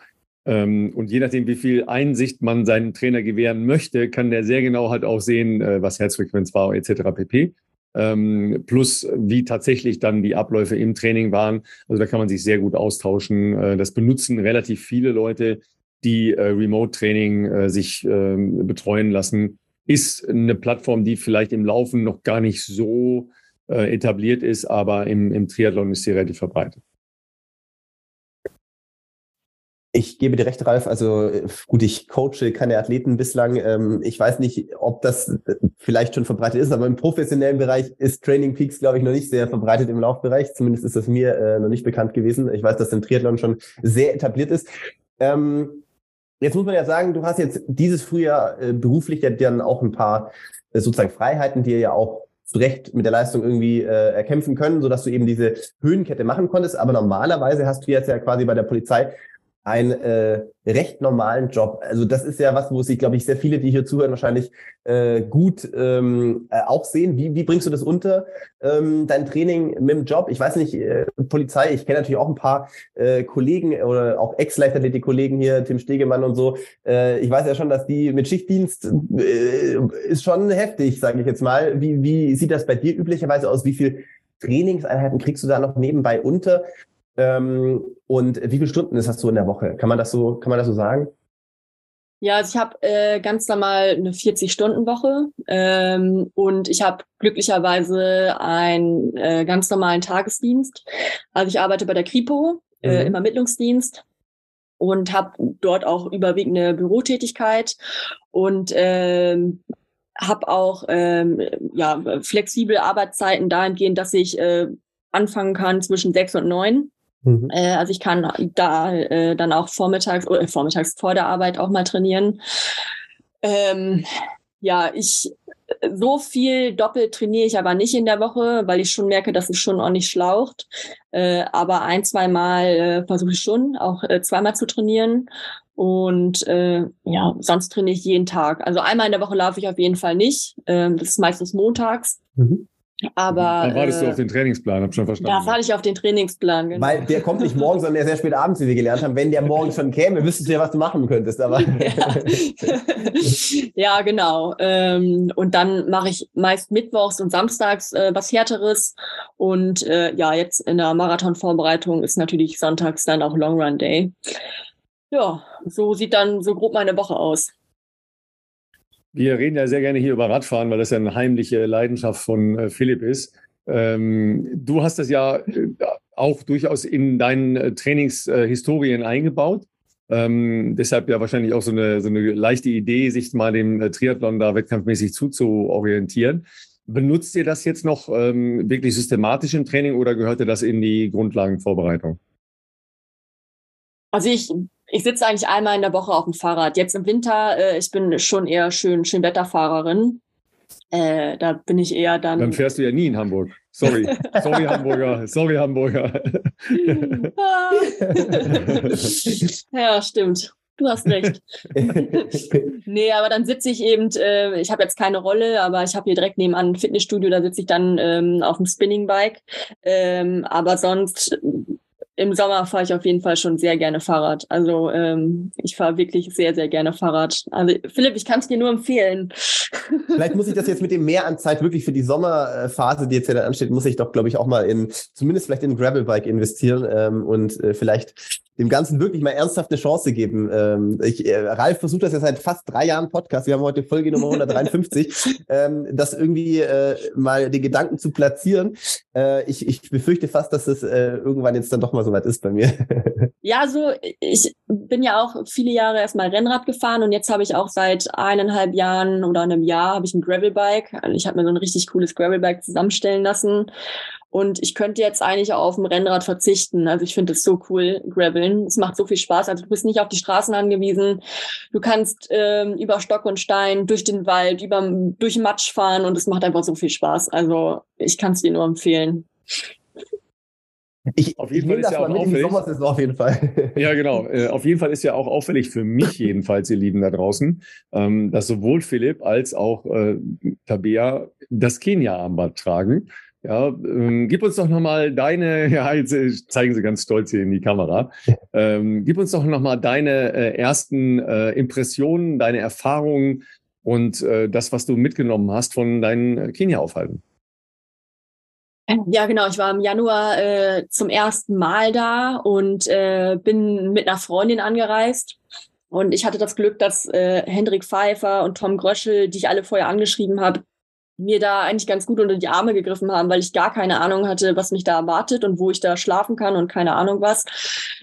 Ähm, und je nachdem, wie viel Einsicht man seinem Trainer gewähren möchte, kann der sehr genau halt auch sehen, was Herzfrequenz war, etc. pp ähm, plus wie tatsächlich dann die Abläufe im Training waren. Also da kann man sich sehr gut austauschen. Äh, das benutzen relativ viele Leute, die äh, Remote-Training äh, sich äh, betreuen lassen. Ist eine Plattform, die vielleicht im Laufen noch gar nicht so äh, etabliert ist, aber im, im Triathlon ist sie relativ verbreitet. Ich gebe dir recht, Ralf. Also gut, ich coache keine Athleten bislang. Ähm, ich weiß nicht, ob das äh, vielleicht schon verbreitet ist, aber im professionellen Bereich ist Training Peaks, glaube ich, noch nicht sehr verbreitet im Laufbereich. Zumindest ist das mir äh, noch nicht bekannt gewesen. Ich weiß, dass im Triathlon schon sehr etabliert ist. Ähm, jetzt muss man ja sagen, du hast jetzt dieses Frühjahr äh, beruflich ja dann auch ein paar sozusagen Freiheiten, die ja auch zu Recht mit der Leistung irgendwie äh, erkämpfen können, sodass du eben diese Höhenkette machen konntest. Aber normalerweise hast du jetzt ja quasi bei der Polizei einen äh, recht normalen Job. Also das ist ja was, wo sich, glaube ich, sehr viele, die hier zuhören, wahrscheinlich äh, gut ähm, äh, auch sehen. Wie, wie bringst du das unter, ähm, dein Training mit dem Job? Ich weiß nicht, äh, Polizei, ich kenne natürlich auch ein paar äh, Kollegen oder auch Ex-Leichtathletik-Kollegen hier, Tim Stegemann und so. Äh, ich weiß ja schon, dass die mit Schichtdienst äh, ist schon heftig, sage ich jetzt mal. Wie, wie sieht das bei dir üblicherweise aus? Wie viel Trainingseinheiten kriegst du da noch nebenbei unter? Ähm, und wie viele Stunden ist das so in der Woche? Kann man das so, kann man das so sagen? Ja, also ich habe äh, ganz normal eine 40-Stunden-Woche ähm, und ich habe glücklicherweise einen äh, ganz normalen Tagesdienst. Also ich arbeite bei der Kripo äh, mhm. im Ermittlungsdienst und habe dort auch überwiegend eine Bürotätigkeit und ähm, habe auch ähm, ja, flexible Arbeitszeiten dahingehend, dass ich äh, anfangen kann zwischen sechs und neun Mhm. Äh, also ich kann da äh, dann auch vormittags oder vormittags vor der Arbeit auch mal trainieren. Ähm, ja, ich so viel doppelt trainiere ich aber nicht in der Woche, weil ich schon merke, dass es schon ordentlich schlaucht. Äh, aber ein, zwei Mal äh, versuche ich schon, auch äh, zweimal zu trainieren. Und äh, ja, sonst trainiere ich jeden Tag. Also einmal in der Woche laufe ich auf jeden Fall nicht. Ähm, das ist meistens montags. Mhm. Aber. Da wartest äh, du auf den Trainingsplan, hab schon verstanden. Da warte ich auf den Trainingsplan, genau. Weil der kommt nicht morgens, sondern sehr spät abends, wie wir gelernt haben. Wenn der morgen schon käme, wüsstest du ja, was du machen könntest. Aber ja. ja, genau. Ähm, und dann mache ich meist mittwochs und samstags äh, was härteres. Und äh, ja, jetzt in der Marathonvorbereitung ist natürlich sonntags dann auch Long Run Day. Ja, so sieht dann so grob meine Woche aus. Wir reden ja sehr gerne hier über Radfahren, weil das ja eine heimliche Leidenschaft von äh, Philipp ist. Ähm, du hast das ja äh, auch durchaus in deinen äh, Trainingshistorien eingebaut. Ähm, deshalb ja wahrscheinlich auch so eine, so eine leichte Idee, sich mal dem Triathlon da wettkampfmäßig zuzuorientieren. Benutzt ihr das jetzt noch ähm, wirklich systematisch im Training oder gehörte das in die Grundlagenvorbereitung? Also ich ich sitze eigentlich einmal in der Woche auf dem Fahrrad. Jetzt im Winter, äh, ich bin schon eher schön, schön Wetterfahrerin. Äh, da bin ich eher dann. Dann fährst du ja nie in Hamburg. Sorry. Sorry, Hamburger. Sorry, Hamburger. ja, stimmt. Du hast recht. nee, aber dann sitze ich eben, äh, ich habe jetzt keine Rolle, aber ich habe hier direkt nebenan ein Fitnessstudio, da sitze ich dann ähm, auf dem Spinningbike. Ähm, aber sonst im Sommer fahre ich auf jeden Fall schon sehr gerne Fahrrad. Also ähm, ich fahre wirklich sehr, sehr gerne Fahrrad. Also Philipp, ich kann es dir nur empfehlen. Vielleicht muss ich das jetzt mit dem Mehr an Zeit wirklich für die Sommerphase, die jetzt ja dann ansteht, muss ich doch, glaube ich, auch mal in, zumindest vielleicht in ein Gravelbike investieren ähm, und äh, vielleicht dem Ganzen wirklich mal ernsthaft eine Chance geben. Ähm, ich, äh, Ralf versucht das ja seit fast drei Jahren Podcast. Wir haben heute Folge Nummer 153, ähm, das irgendwie äh, mal den Gedanken zu platzieren. Äh, ich, ich befürchte fast, dass es äh, irgendwann jetzt dann doch mal so weit ist bei mir. ja, so ich bin ja auch viele Jahre erstmal Rennrad gefahren und jetzt habe ich auch seit eineinhalb Jahren oder einem Jahr habe ich ein Gravelbike. Ich habe mir so ein richtig cooles Gravelbike zusammenstellen lassen und ich könnte jetzt eigentlich auch auf dem Rennrad verzichten. Also ich finde es so cool, Graveln. Es macht so viel Spaß. Also du bist nicht auf die Straßen angewiesen. Du kannst ähm, über Stock und Stein, durch den Wald, über, durch Matsch fahren und es macht einfach so viel Spaß. Also ich kann es dir nur empfehlen. Ich, auf jeden Fall ist ja auch auffällig. auf jeden Fall. ja, genau. Äh, auf jeden Fall ist ja auch auffällig für mich jedenfalls, ihr Lieben da draußen, ähm, dass sowohl Philipp als auch äh, Tabea das Kenia-Armband tragen. Ja, ähm, gib uns doch nochmal deine, ja, jetzt äh, zeigen Sie ganz stolz hier in die Kamera. Ähm, gib uns doch nochmal deine äh, ersten äh, Impressionen, deine Erfahrungen und äh, das, was du mitgenommen hast von deinen äh, Kenia-Aufhalten. Ja, genau. Ich war im Januar zum ersten Mal da und bin mit einer Freundin angereist. Und ich hatte das Glück, dass Hendrik Pfeiffer und Tom Gröschel, die ich alle vorher angeschrieben habe, mir da eigentlich ganz gut unter die Arme gegriffen haben, weil ich gar keine Ahnung hatte, was mich da erwartet und wo ich da schlafen kann und keine Ahnung was.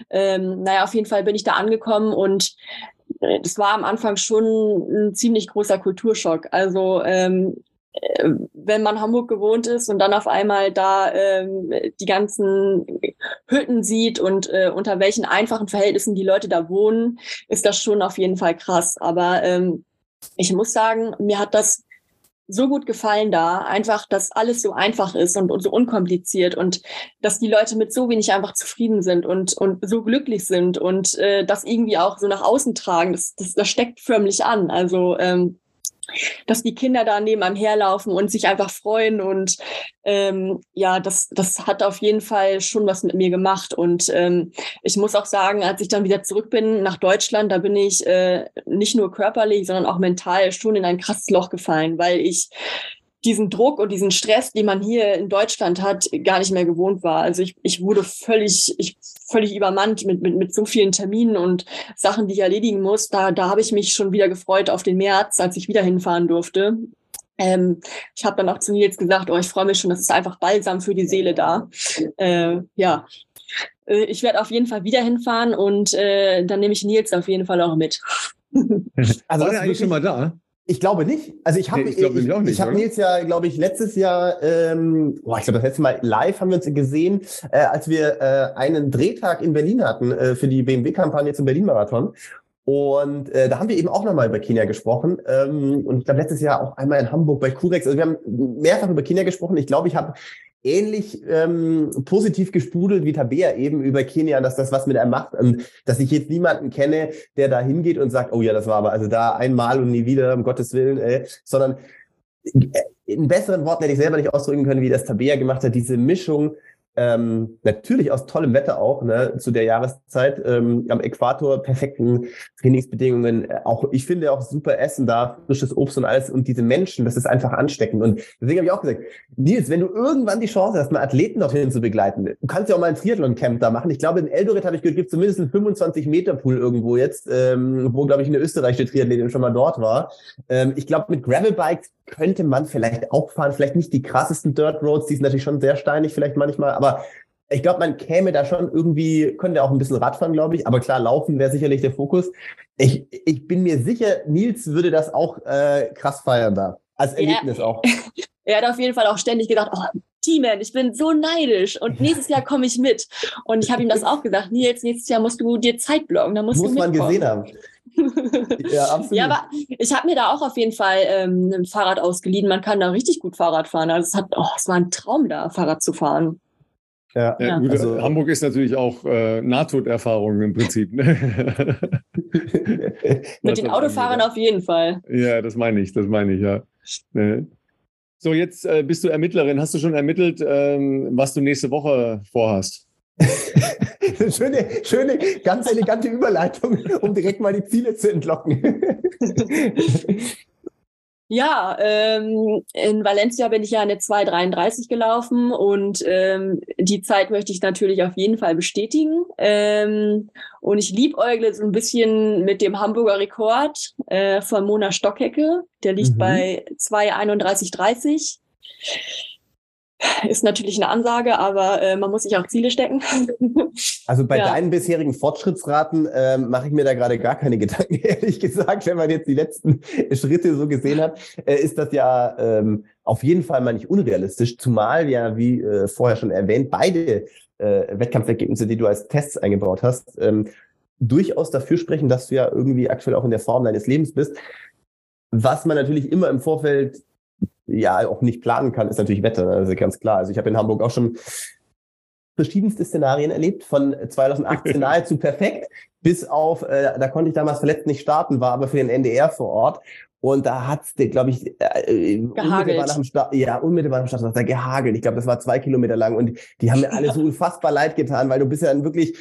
Ähm, naja, auf jeden Fall bin ich da angekommen und äh, das war am Anfang schon ein ziemlich großer Kulturschock. Also ähm, äh, wenn man Hamburg gewohnt ist und dann auf einmal da ähm, die ganzen Hütten sieht und äh, unter welchen einfachen Verhältnissen die Leute da wohnen, ist das schon auf jeden Fall krass. Aber ähm, ich muss sagen, mir hat das so gut gefallen da, einfach, dass alles so einfach ist und, und so unkompliziert und dass die Leute mit so wenig einfach zufrieden sind und, und so glücklich sind und äh, das irgendwie auch so nach außen tragen. Das, das, das steckt förmlich an. Also ähm, dass die Kinder da neben einem herlaufen und sich einfach freuen. Und ähm, ja, das, das hat auf jeden Fall schon was mit mir gemacht. Und ähm, ich muss auch sagen, als ich dann wieder zurück bin nach Deutschland, da bin ich äh, nicht nur körperlich, sondern auch mental schon in ein krasses Loch gefallen, weil ich diesen Druck und diesen Stress, den man hier in Deutschland hat, gar nicht mehr gewohnt war. Also ich, ich wurde völlig, ich, völlig übermannt mit, mit, mit so vielen Terminen und Sachen, die ich erledigen muss. Da, da habe ich mich schon wieder gefreut auf den März, als ich wieder hinfahren durfte. Ähm, ich habe dann auch zu Nils gesagt, oh, ich freue mich schon, das ist einfach balsam für die Seele da. Äh, ja, äh, ich werde auf jeden Fall wieder hinfahren und äh, dann nehme ich Nils auf jeden Fall auch mit. Also war er eigentlich schon mal da? Ich glaube nicht. Also ich habe nee, ich, glaub, ich, ich, ich habe Nils ja, glaube ich, letztes Jahr, ähm, boah, ich glaube das letzte Mal live haben wir uns gesehen, äh, als wir äh, einen Drehtag in Berlin hatten äh, für die BMW-Kampagne zum Berlin-Marathon. Und äh, da haben wir eben auch nochmal über Kenia gesprochen. Ähm, und ich glaube, letztes Jahr auch einmal in Hamburg bei Curex. Also wir haben mehrfach über Kenia gesprochen. Ich glaube, ich habe ähnlich ähm, positiv gesprudelt wie Tabea eben über Kenia, dass das was mit einem macht und dass ich jetzt niemanden kenne, der da hingeht und sagt, oh ja, das war aber also da einmal und nie wieder, um Gottes Willen, äh, sondern äh, in besseren Worten hätte ich selber nicht ausdrücken können, wie das Tabea gemacht hat, diese Mischung ähm, natürlich aus tollem Wetter auch, ne, zu der Jahreszeit, ähm, am Äquator, perfekten Trainingsbedingungen, äh, auch, ich finde auch super Essen da, frisches Obst und alles und diese Menschen, das ist einfach ansteckend und deswegen habe ich auch gesagt, Nils, wenn du irgendwann die Chance hast, mal Athleten dorthin zu begleiten, du kannst ja auch mal ein Triathlon-Camp da machen, ich glaube, in Eldoret habe ich gehört, gibt zumindest einen 25-Meter-Pool irgendwo jetzt, ähm, wo, glaube ich, eine österreichische Triathletin schon mal dort war. Ähm, ich glaube, mit Gravelbikes könnte man vielleicht auch fahren, vielleicht nicht die krassesten Dirt Roads, die sind natürlich schon sehr steinig vielleicht manchmal, aber ich glaube, man käme da schon irgendwie, könnte auch ein bisschen Radfahren, glaube ich, aber klar, Laufen wäre sicherlich der Fokus. Ich, ich bin mir sicher, Nils würde das auch äh, krass feiern da. Als Erlebnis ja. auch. er hat auf jeden Fall auch ständig gedacht, oh, T-Man, ich bin so neidisch und nächstes Jahr komme ich mit. Und ich habe ihm das auch gesagt, Nils, nächstes Jahr musst du dir Zeit blocken, da musst Muss du man gesehen haben. ja, absolut. Ja, aber ich habe mir da auch auf jeden Fall ähm, ein Fahrrad ausgeliehen. Man kann da richtig gut Fahrrad fahren. Also es hat, oh, es war ein Traum da, Fahrrad zu fahren. Ja, ja. Gut, also, Hamburg ist natürlich auch äh, Nahtoderfahrung im Prinzip. Ne? Mit den Autofahrern auf jeden Fall. Ja, das meine ich, das meine ich, ja. Ne? So, jetzt äh, bist du Ermittlerin. Hast du schon ermittelt, ähm, was du nächste Woche vorhast? schöne, schöne, ganz elegante Überleitung, um direkt mal die Ziele zu entlocken. Ja, ähm, in Valencia bin ich ja eine 2,33 gelaufen und ähm, die Zeit möchte ich natürlich auf jeden Fall bestätigen. Ähm, und ich liebäugle so ein bisschen mit dem Hamburger Rekord äh, von Mona Stockhecke. Der liegt mhm. bei 2,31,30. Ist natürlich eine Ansage, aber äh, man muss sich auch Ziele stecken. Also bei ja. deinen bisherigen Fortschrittsraten äh, mache ich mir da gerade gar keine Gedanken, ehrlich gesagt. Wenn man jetzt die letzten Schritte so gesehen hat, äh, ist das ja ähm, auf jeden Fall mal nicht unrealistisch, zumal ja, wie äh, vorher schon erwähnt, beide äh, Wettkampfergebnisse, die du als Tests eingebaut hast, ähm, durchaus dafür sprechen, dass du ja irgendwie aktuell auch in der Form deines Lebens bist. Was man natürlich immer im Vorfeld ja auch nicht planen kann, ist natürlich Wetter, also ganz klar. Also ich habe in Hamburg auch schon verschiedenste Szenarien erlebt, von 2018 nahezu perfekt bis auf, äh, da konnte ich damals verletzt nicht starten, war aber für den NDR vor Ort. Und da hat's, glaube ich, äh, unmittelbar nach dem Start, ja, unmittelbar nach dem Start, da gehagelt. Ich glaube, das war zwei Kilometer lang und die haben mir alle so unfassbar leid getan, weil du bist ja dann wirklich,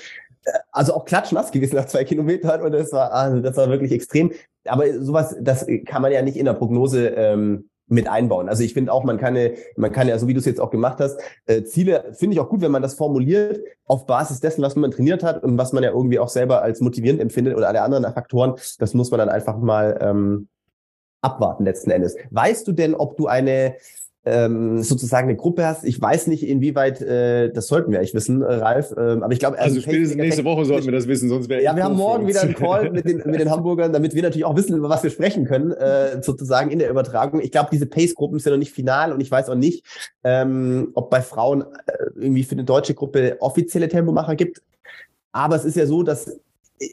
äh, also auch klatschnass gewesen nach zwei Kilometern und das war, also das war wirklich extrem. Aber sowas, das kann man ja nicht in der Prognose ähm, mit einbauen. Also ich finde auch, man kann, ja, man kann ja, so wie du es jetzt auch gemacht hast, äh, Ziele finde ich auch gut, wenn man das formuliert auf Basis dessen, was man trainiert hat und was man ja irgendwie auch selber als motivierend empfindet oder alle anderen Faktoren. Das muss man dann einfach mal ähm, abwarten letzten Endes. Weißt du denn, ob du eine ähm, sozusagen eine Gruppe hast. Ich weiß nicht, inwieweit, äh, das sollten wir eigentlich wissen, äh, Ralf, ähm, aber ich glaube... Also, also spätestens nächste Woche sollten wir das wissen, sonst wäre Ja, wir haben morgen wieder einen Call mit den, mit den Hamburgern, damit wir natürlich auch wissen, über was wir sprechen können, äh, sozusagen in der Übertragung. Ich glaube, diese Pace-Gruppen sind noch nicht final und ich weiß auch nicht, ähm, ob bei Frauen äh, irgendwie für eine deutsche Gruppe offizielle Tempomacher gibt. Aber es ist ja so, dass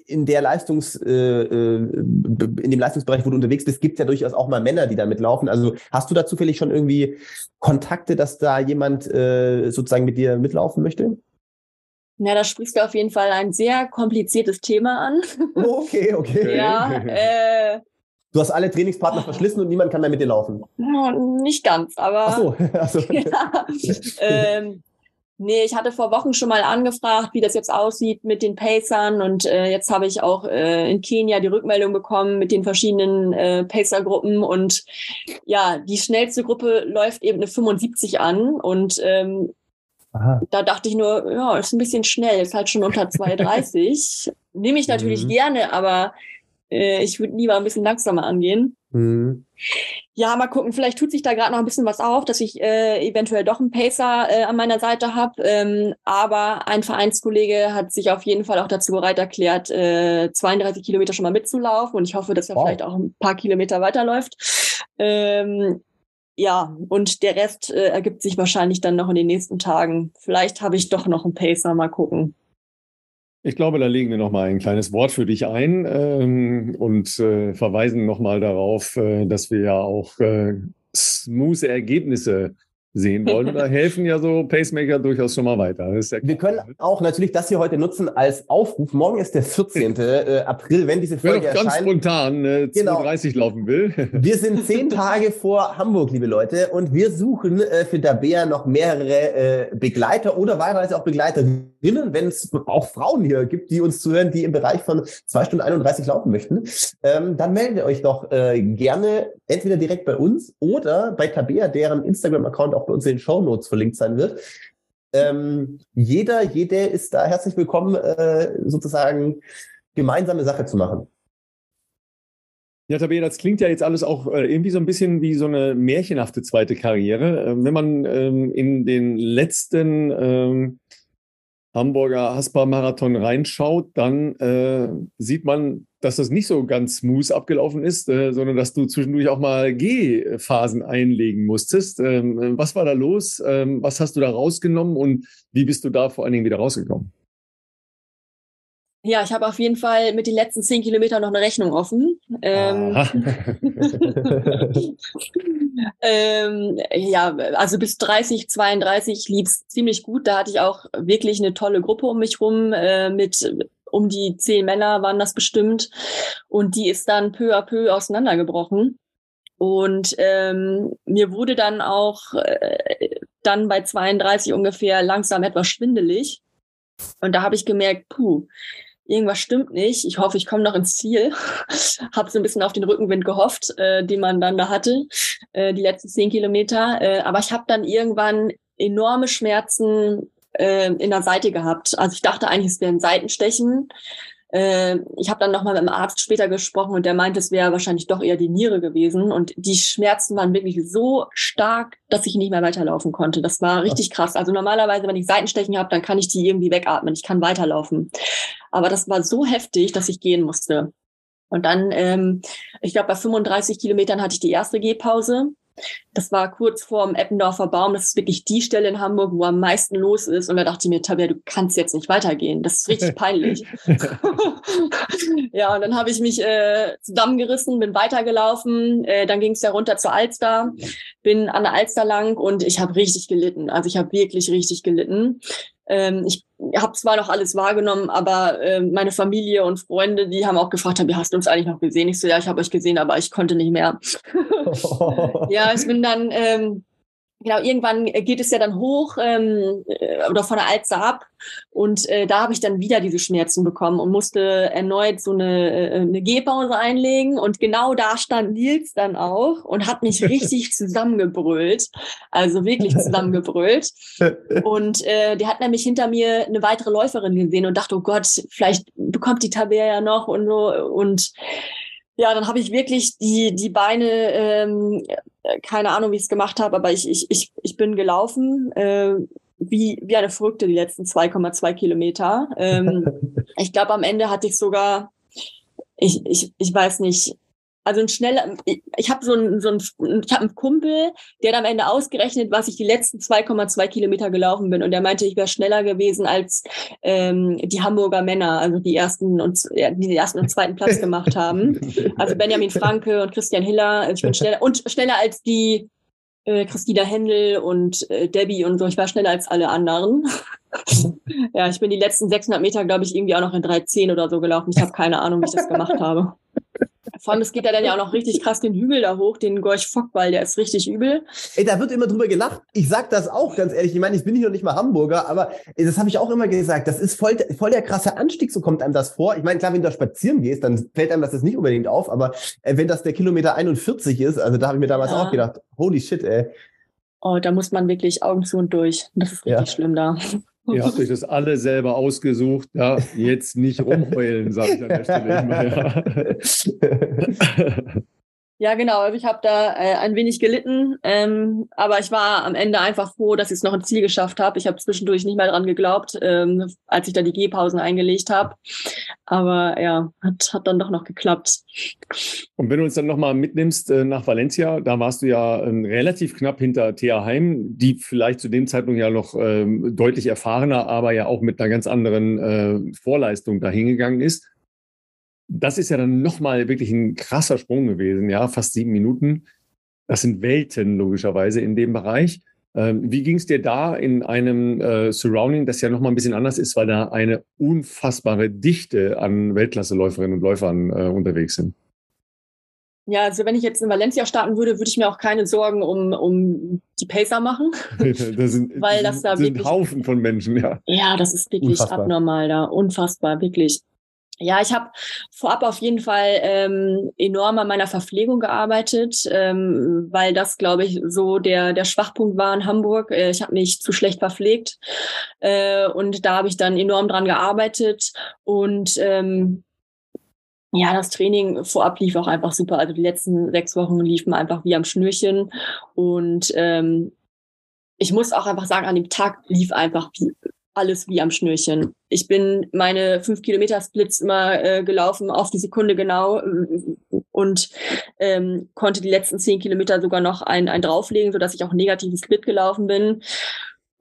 in der Leistungs, äh, äh, in dem Leistungsbereich, wo du unterwegs bist, gibt es ja durchaus auch mal Männer, die da mitlaufen. Also hast du da zufällig schon irgendwie Kontakte, dass da jemand äh, sozusagen mit dir mitlaufen möchte? Ja, da sprichst du auf jeden Fall ein sehr kompliziertes Thema an. Oh, okay, okay. ja, äh, Du hast alle Trainingspartner verschlissen und niemand kann mehr mit dir laufen. Nicht ganz, aber. Ach so. Also. ja, ähm, Nee, ich hatte vor Wochen schon mal angefragt, wie das jetzt aussieht mit den Pacern und äh, jetzt habe ich auch äh, in Kenia die Rückmeldung bekommen mit den verschiedenen äh, Pacer-Gruppen und ja, die schnellste Gruppe läuft eben eine 75 an und ähm, da dachte ich nur, ja, ist ein bisschen schnell, ist halt schon unter 2,30. Nehme ich natürlich mhm. gerne, aber äh, ich würde lieber ein bisschen langsamer angehen. Mhm. Ja, mal gucken, vielleicht tut sich da gerade noch ein bisschen was auf, dass ich äh, eventuell doch einen Pacer äh, an meiner Seite habe. Ähm, aber ein Vereinskollege hat sich auf jeden Fall auch dazu bereit erklärt, äh, 32 Kilometer schon mal mitzulaufen. Und ich hoffe, dass er wow. vielleicht auch ein paar Kilometer weiterläuft. Ähm, ja, und der Rest äh, ergibt sich wahrscheinlich dann noch in den nächsten Tagen. Vielleicht habe ich doch noch einen Pacer, mal gucken. Ich glaube, da legen wir nochmal ein kleines Wort für dich ein ähm, und äh, verweisen nochmal darauf, äh, dass wir ja auch äh, smooth Ergebnisse sehen wollen. Da helfen ja so Pacemaker durchaus schon mal weiter. Ja wir können auch natürlich das hier heute nutzen als Aufruf. Morgen ist der 14. Äh, April, wenn diese Folge Wer ganz spontan äh, genau. 2.30 laufen will. wir sind zehn Tage vor Hamburg, liebe Leute, und wir suchen äh, für Dabea noch mehrere äh, Begleiter oder wahlweise auch Begleiterinnen, wenn es auch Frauen hier gibt, die uns zuhören, die im Bereich von 2 Stunden 31 laufen möchten. Ähm, dann meldet euch doch äh, gerne entweder direkt bei uns oder bei Tabea, deren Instagram-Account auch auch bei uns in den Show Notes verlinkt sein wird. Ähm, jeder, jede ist da herzlich willkommen, äh, sozusagen gemeinsame Sache zu machen. Ja, Tabea, das klingt ja jetzt alles auch äh, irgendwie so ein bisschen wie so eine märchenhafte zweite Karriere. Ähm, wenn man ähm, in den letzten ähm, Hamburger Haspa-Marathon reinschaut, dann äh, sieht man, dass das nicht so ganz smooth abgelaufen ist, äh, sondern dass du zwischendurch auch mal G-Phasen einlegen musstest. Ähm, was war da los? Ähm, was hast du da rausgenommen und wie bist du da vor allen Dingen wieder rausgekommen? Ja, ich habe auf jeden Fall mit den letzten zehn Kilometern noch eine Rechnung offen. Ähm, ähm, ja, also bis 30, 32 lief's ziemlich gut. Da hatte ich auch wirklich eine tolle Gruppe um mich rum äh, mit um die zehn Männer waren das bestimmt. Und die ist dann peu à peu auseinandergebrochen. Und ähm, mir wurde dann auch äh, dann bei 32 ungefähr langsam etwas schwindelig. Und da habe ich gemerkt, puh, irgendwas stimmt nicht. Ich hoffe, ich komme noch ins Ziel. habe so ein bisschen auf den Rückenwind gehofft, äh, den man dann da hatte, äh, die letzten zehn Kilometer. Äh, aber ich habe dann irgendwann enorme Schmerzen äh, in der Seite gehabt. Also ich dachte eigentlich, es wäre ein Seitenstechen. Äh, ich habe dann nochmal mit dem Arzt später gesprochen und der meinte, es wäre wahrscheinlich doch eher die Niere gewesen. Und die Schmerzen waren wirklich so stark, dass ich nicht mehr weiterlaufen konnte. Das war richtig krass. Also normalerweise, wenn ich Seitenstechen habe, dann kann ich die irgendwie wegatmen. Ich kann weiterlaufen. Aber das war so heftig, dass ich gehen musste. Und dann, ähm, ich glaube, bei 35 Kilometern hatte ich die erste Gehpause. Das war kurz vorm Eppendorfer Baum. Das ist wirklich die Stelle in Hamburg, wo am meisten los ist. Und da dachte ich mir, Tabea, du kannst jetzt nicht weitergehen. Das ist richtig peinlich. ja, und dann habe ich mich äh, zusammengerissen, bin weitergelaufen. Äh, dann ging es ja runter zur Alster, bin an der Alster lang und ich habe richtig gelitten. Also ich habe wirklich richtig gelitten. Ähm, ich habe zwar noch alles wahrgenommen, aber äh, meine Familie und Freunde, die haben auch gefragt, wie hast du uns eigentlich noch gesehen? Ich so, ja, ich habe euch gesehen, aber ich konnte nicht mehr. ja, ich bin dann ähm, genau, irgendwann geht es ja dann hoch ähm, äh, oder von der Alster ab. Und äh, da habe ich dann wieder diese Schmerzen bekommen und musste erneut so eine, äh, eine Gehpause einlegen. Und genau da stand Nils dann auch und hat mich richtig zusammengebrüllt, also wirklich zusammengebrüllt. Und äh, der hat nämlich hinter mir eine weitere Läuferin gesehen und dachte, oh Gott, vielleicht bekommt die Tabea ja noch und so. Und ja, dann habe ich wirklich die, die Beine, ähm, keine Ahnung, wie ich es gemacht habe, aber ich, ich, ich, ich bin gelaufen, äh, wie, wie eine Verrückte die letzten 2,2 Kilometer. Ähm, ich glaube, am Ende hatte ich sogar, ich, ich, ich weiß nicht, also ein schneller, ich, ich habe so ein, so ein, ich habe einen Kumpel, der hat am Ende ausgerechnet, was ich die letzten 2,2 Kilometer gelaufen bin. Und der meinte, ich wäre schneller gewesen als ähm, die Hamburger Männer, also die ersten und ja, die den ersten und zweiten Platz gemacht haben. Also Benjamin Franke und Christian Hiller. Also ich bin schneller und schneller als die äh, Christina Händel und äh, Debbie und so. Ich war schneller als alle anderen. ja, ich bin die letzten 600 Meter, glaube ich, irgendwie auch noch in 3,10 oder so gelaufen. Ich habe keine Ahnung, wie ich das gemacht habe. Vor allem, es geht ja dann ja auch noch richtig krass den Hügel da hoch, den Gorch Fockball, der ist richtig übel. Ey, da wird immer drüber gelacht. Ich sag das auch ganz ehrlich. Ich meine, ich bin hier noch nicht mal Hamburger, aber das habe ich auch immer gesagt. Das ist voll, voll der krasse Anstieg, so kommt einem das vor. Ich meine, klar, wenn du da spazieren gehst, dann fällt einem das jetzt nicht unbedingt auf, aber äh, wenn das der Kilometer 41 ist, also da habe ich mir damals ja. auch gedacht, holy shit, ey. Oh, da muss man wirklich Augen zu und durch. Das ist richtig ja. schlimm da. Ihr habt euch das alle selber ausgesucht. Ja, jetzt nicht rumheulen, sage ich an der Stelle immer. Ja. Ja, genau. Also ich habe da äh, ein wenig gelitten, ähm, aber ich war am Ende einfach froh, dass ich es noch ins Ziel geschafft habe. Ich habe zwischendurch nicht mehr dran geglaubt, ähm, als ich da die Gehpausen eingelegt habe. Aber ja, hat, hat dann doch noch geklappt. Und wenn du uns dann nochmal mitnimmst äh, nach Valencia, da warst du ja äh, relativ knapp hinter Thea Heim, die vielleicht zu dem Zeitpunkt ja noch ähm, deutlich erfahrener, aber ja auch mit einer ganz anderen äh, Vorleistung dahingegangen ist das ist ja dann nochmal wirklich ein krasser Sprung gewesen, ja, fast sieben Minuten. Das sind Welten logischerweise in dem Bereich. Ähm, wie ging es dir da in einem äh, Surrounding, das ja nochmal ein bisschen anders ist, weil da eine unfassbare Dichte an Weltklasseläuferinnen und Läufern äh, unterwegs sind? Ja, also wenn ich jetzt in Valencia starten würde, würde ich mir auch keine Sorgen um, um die Pacer machen. das sind, weil das da sind wirklich, Haufen von Menschen, ja. Ja, das ist wirklich unfassbar. abnormal da. Unfassbar, wirklich. Ja, ich habe vorab auf jeden Fall ähm, enorm an meiner Verpflegung gearbeitet, ähm, weil das, glaube ich, so der, der Schwachpunkt war in Hamburg. Äh, ich habe mich zu schlecht verpflegt äh, und da habe ich dann enorm dran gearbeitet und ähm, ja, das Training vorab lief auch einfach super. Also die letzten sechs Wochen liefen einfach wie am Schnürchen und ähm, ich muss auch einfach sagen, an dem Tag lief einfach wie, alles wie am Schnürchen. Ich bin meine fünf Kilometer Splits immer äh, gelaufen auf die Sekunde genau äh, und ähm, konnte die letzten zehn Kilometer sogar noch ein, ein drauflegen, sodass ich auch negativen Split gelaufen bin.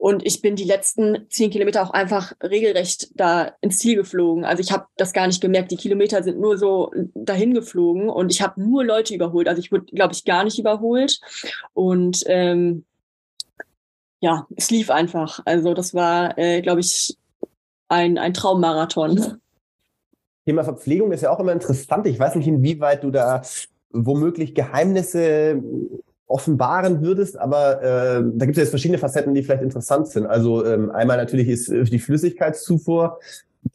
Und ich bin die letzten zehn Kilometer auch einfach regelrecht da ins Ziel geflogen. Also ich habe das gar nicht gemerkt. Die Kilometer sind nur so dahin geflogen und ich habe nur Leute überholt. Also ich wurde, glaube ich, gar nicht überholt. Und ähm, ja, es lief einfach. Also das war, äh, glaube ich, ein, ein Traummarathon. Thema Verpflegung ist ja auch immer interessant. Ich weiß nicht, inwieweit du da womöglich Geheimnisse offenbaren würdest, aber äh, da gibt es jetzt verschiedene Facetten, die vielleicht interessant sind. Also ähm, einmal natürlich ist die Flüssigkeitszufuhr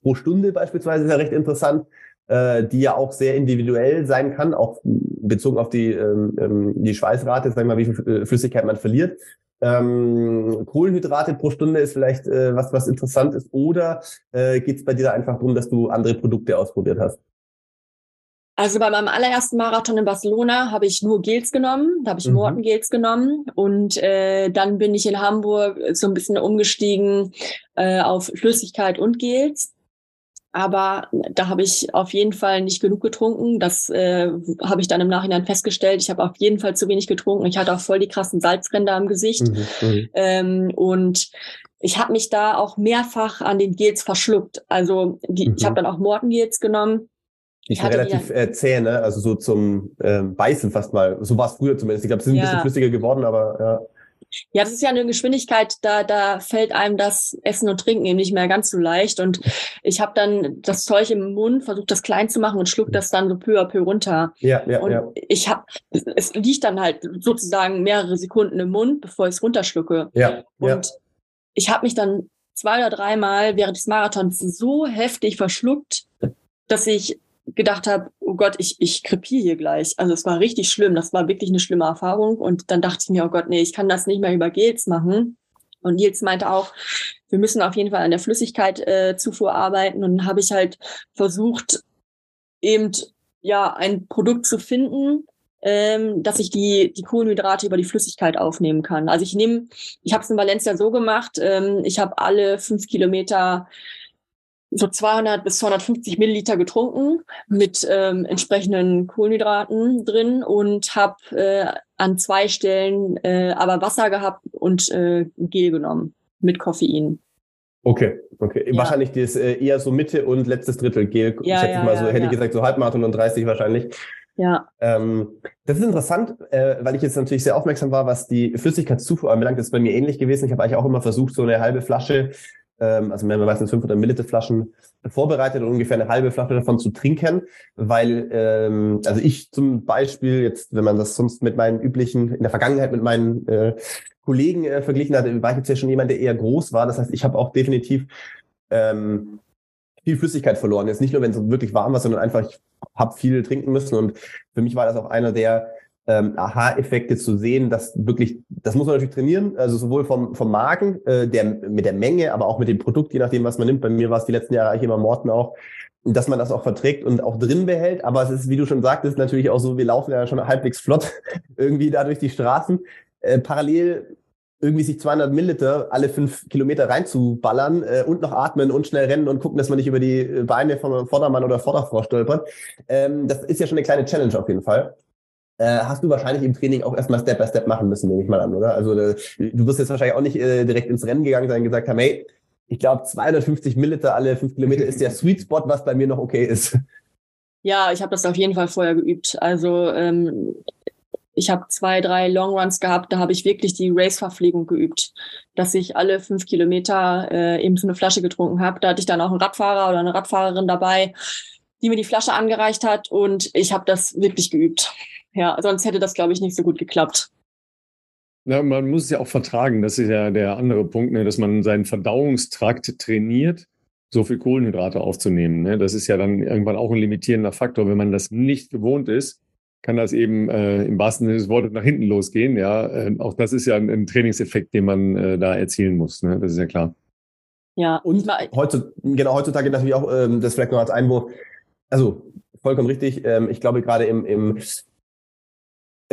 pro Stunde beispielsweise ist ja recht interessant, äh, die ja auch sehr individuell sein kann, auch bezogen auf die, ähm, ähm die Schweißrate, sagen wir mal, wie viel Flüssigkeit man verliert. Ähm, Kohlenhydrate pro Stunde ist vielleicht äh, was, was interessant ist. Oder äh, geht es bei dir da einfach darum, dass du andere Produkte ausprobiert hast? Also bei meinem allerersten Marathon in Barcelona habe ich nur Gels genommen, da habe ich mhm. Morten Gels genommen und äh, dann bin ich in Hamburg so ein bisschen umgestiegen äh, auf Flüssigkeit und Gels. Aber da habe ich auf jeden Fall nicht genug getrunken. Das äh, habe ich dann im Nachhinein festgestellt. Ich habe auf jeden Fall zu wenig getrunken. Ich hatte auch voll die krassen Salzränder im Gesicht. Mhm, mhm. ähm, und ich habe mich da auch mehrfach an den Gels verschluckt. Also die, mhm. ich habe dann auch Mortengels genommen. Die sind relativ äh, zäh, ne? Also so zum ähm, Beißen fast mal. So war es früher zumindest. Ich glaube, sie sind ja. ein bisschen flüssiger geworden, aber ja. Ja, das ist ja eine Geschwindigkeit, da, da fällt einem das Essen und Trinken eben nicht mehr ganz so leicht. Und ich habe dann das Zeug im Mund, versucht das klein zu machen und schluck das dann so peu à peu runter. Ja, ja, und ja. ich habe, es liegt dann halt sozusagen mehrere Sekunden im Mund, bevor ich es runterschlucke. Ja, und ja. ich habe mich dann zwei oder dreimal während des Marathons so heftig verschluckt, dass ich gedacht habe, oh Gott, ich, ich krepiere hier gleich. Also es war richtig schlimm. Das war wirklich eine schlimme Erfahrung. Und dann dachte ich mir, oh Gott, nee, ich kann das nicht mehr über Gels machen. Und Nils meinte auch, wir müssen auf jeden Fall an der Flüssigkeit äh, arbeiten. Und dann habe ich halt versucht, eben ja ein Produkt zu finden, ähm, dass ich die, die Kohlenhydrate über die Flüssigkeit aufnehmen kann. Also ich nehme, ich habe es in Valencia so gemacht, ähm, ich habe alle fünf Kilometer so 200 bis 250 Milliliter getrunken mit ähm, entsprechenden Kohlenhydraten drin und habe äh, an zwei Stellen äh, aber Wasser gehabt und äh, Gel genommen mit Koffein. Okay, okay. Ja. Wahrscheinlich das äh, eher so Mitte und letztes Drittel Gel. Ja, schätze ja, ich mal so, hätte ich gesagt, so Halbmarathon und 30 wahrscheinlich. Ja. Ähm, das ist interessant, äh, weil ich jetzt natürlich sehr aufmerksam war, was die Flüssigkeitszufuhr anbelangt. Das ist bei mir ähnlich gewesen. Ich habe eigentlich auch immer versucht, so eine halbe Flasche ähm, also wir haben meistens 500 Milliliter Flaschen vorbereitet und ungefähr eine halbe Flasche davon zu trinken, weil ähm, also ich zum Beispiel jetzt, wenn man das sonst mit meinen üblichen in der Vergangenheit mit meinen äh, Kollegen äh, verglichen hat, war ich jetzt ja schon jemand, der eher groß war. Das heißt, ich habe auch definitiv ähm, viel Flüssigkeit verloren. Jetzt nicht nur, wenn es wirklich warm war, sondern einfach ich habe viel trinken müssen und für mich war das auch einer der ähm, Aha-Effekte zu sehen, dass wirklich, das muss man natürlich trainieren, also sowohl vom, vom Magen, äh, der, mit der Menge, aber auch mit dem Produkt, je nachdem, was man nimmt. Bei mir war es die letzten Jahre eigentlich immer Morten auch, dass man das auch verträgt und auch drin behält. Aber es ist, wie du schon sagtest, natürlich auch so, wir laufen ja schon halbwegs flott irgendwie da durch die Straßen. Äh, parallel irgendwie sich 200 Milliliter alle fünf Kilometer reinzuballern äh, und noch atmen und schnell rennen und gucken, dass man nicht über die Beine vom Vordermann oder Vorderfrau stolpert. Ähm, das ist ja schon eine kleine Challenge auf jeden Fall. Äh, hast du wahrscheinlich im Training auch erstmal Step by Step machen müssen, nehme ich mal an, oder? Also äh, du wirst jetzt wahrscheinlich auch nicht äh, direkt ins Rennen gegangen sein und gesagt haben, hey, ich glaube 250 Milliliter alle fünf Kilometer ist der Sweet Spot, was bei mir noch okay ist. Ja, ich habe das auf jeden Fall vorher geübt. Also ähm, ich habe zwei, drei Longruns gehabt, da habe ich wirklich die Race-Verpflegung geübt, dass ich alle fünf Kilometer äh, eben so eine Flasche getrunken habe. Da hatte ich dann auch einen Radfahrer oder eine Radfahrerin dabei, die mir die Flasche angereicht hat und ich habe das wirklich geübt. Ja, sonst hätte das, glaube ich, nicht so gut geklappt. Na, man muss es ja auch vertragen, das ist ja der andere Punkt, ne, dass man seinen Verdauungstrakt trainiert, so viel Kohlenhydrate aufzunehmen. Ne? Das ist ja dann irgendwann auch ein limitierender Faktor, wenn man das nicht gewohnt ist kann das eben äh, im wahrsten Sinne des Wortes nach hinten losgehen. Ja, äh, auch das ist ja ein, ein Trainingseffekt, den man äh, da erzielen muss. Ne? Das ist ja klar. Ja, und heutzutage, genau, heutzutage natürlich auch, ähm, das vielleicht noch als Einwurf, also vollkommen richtig, ähm, ich glaube gerade im, im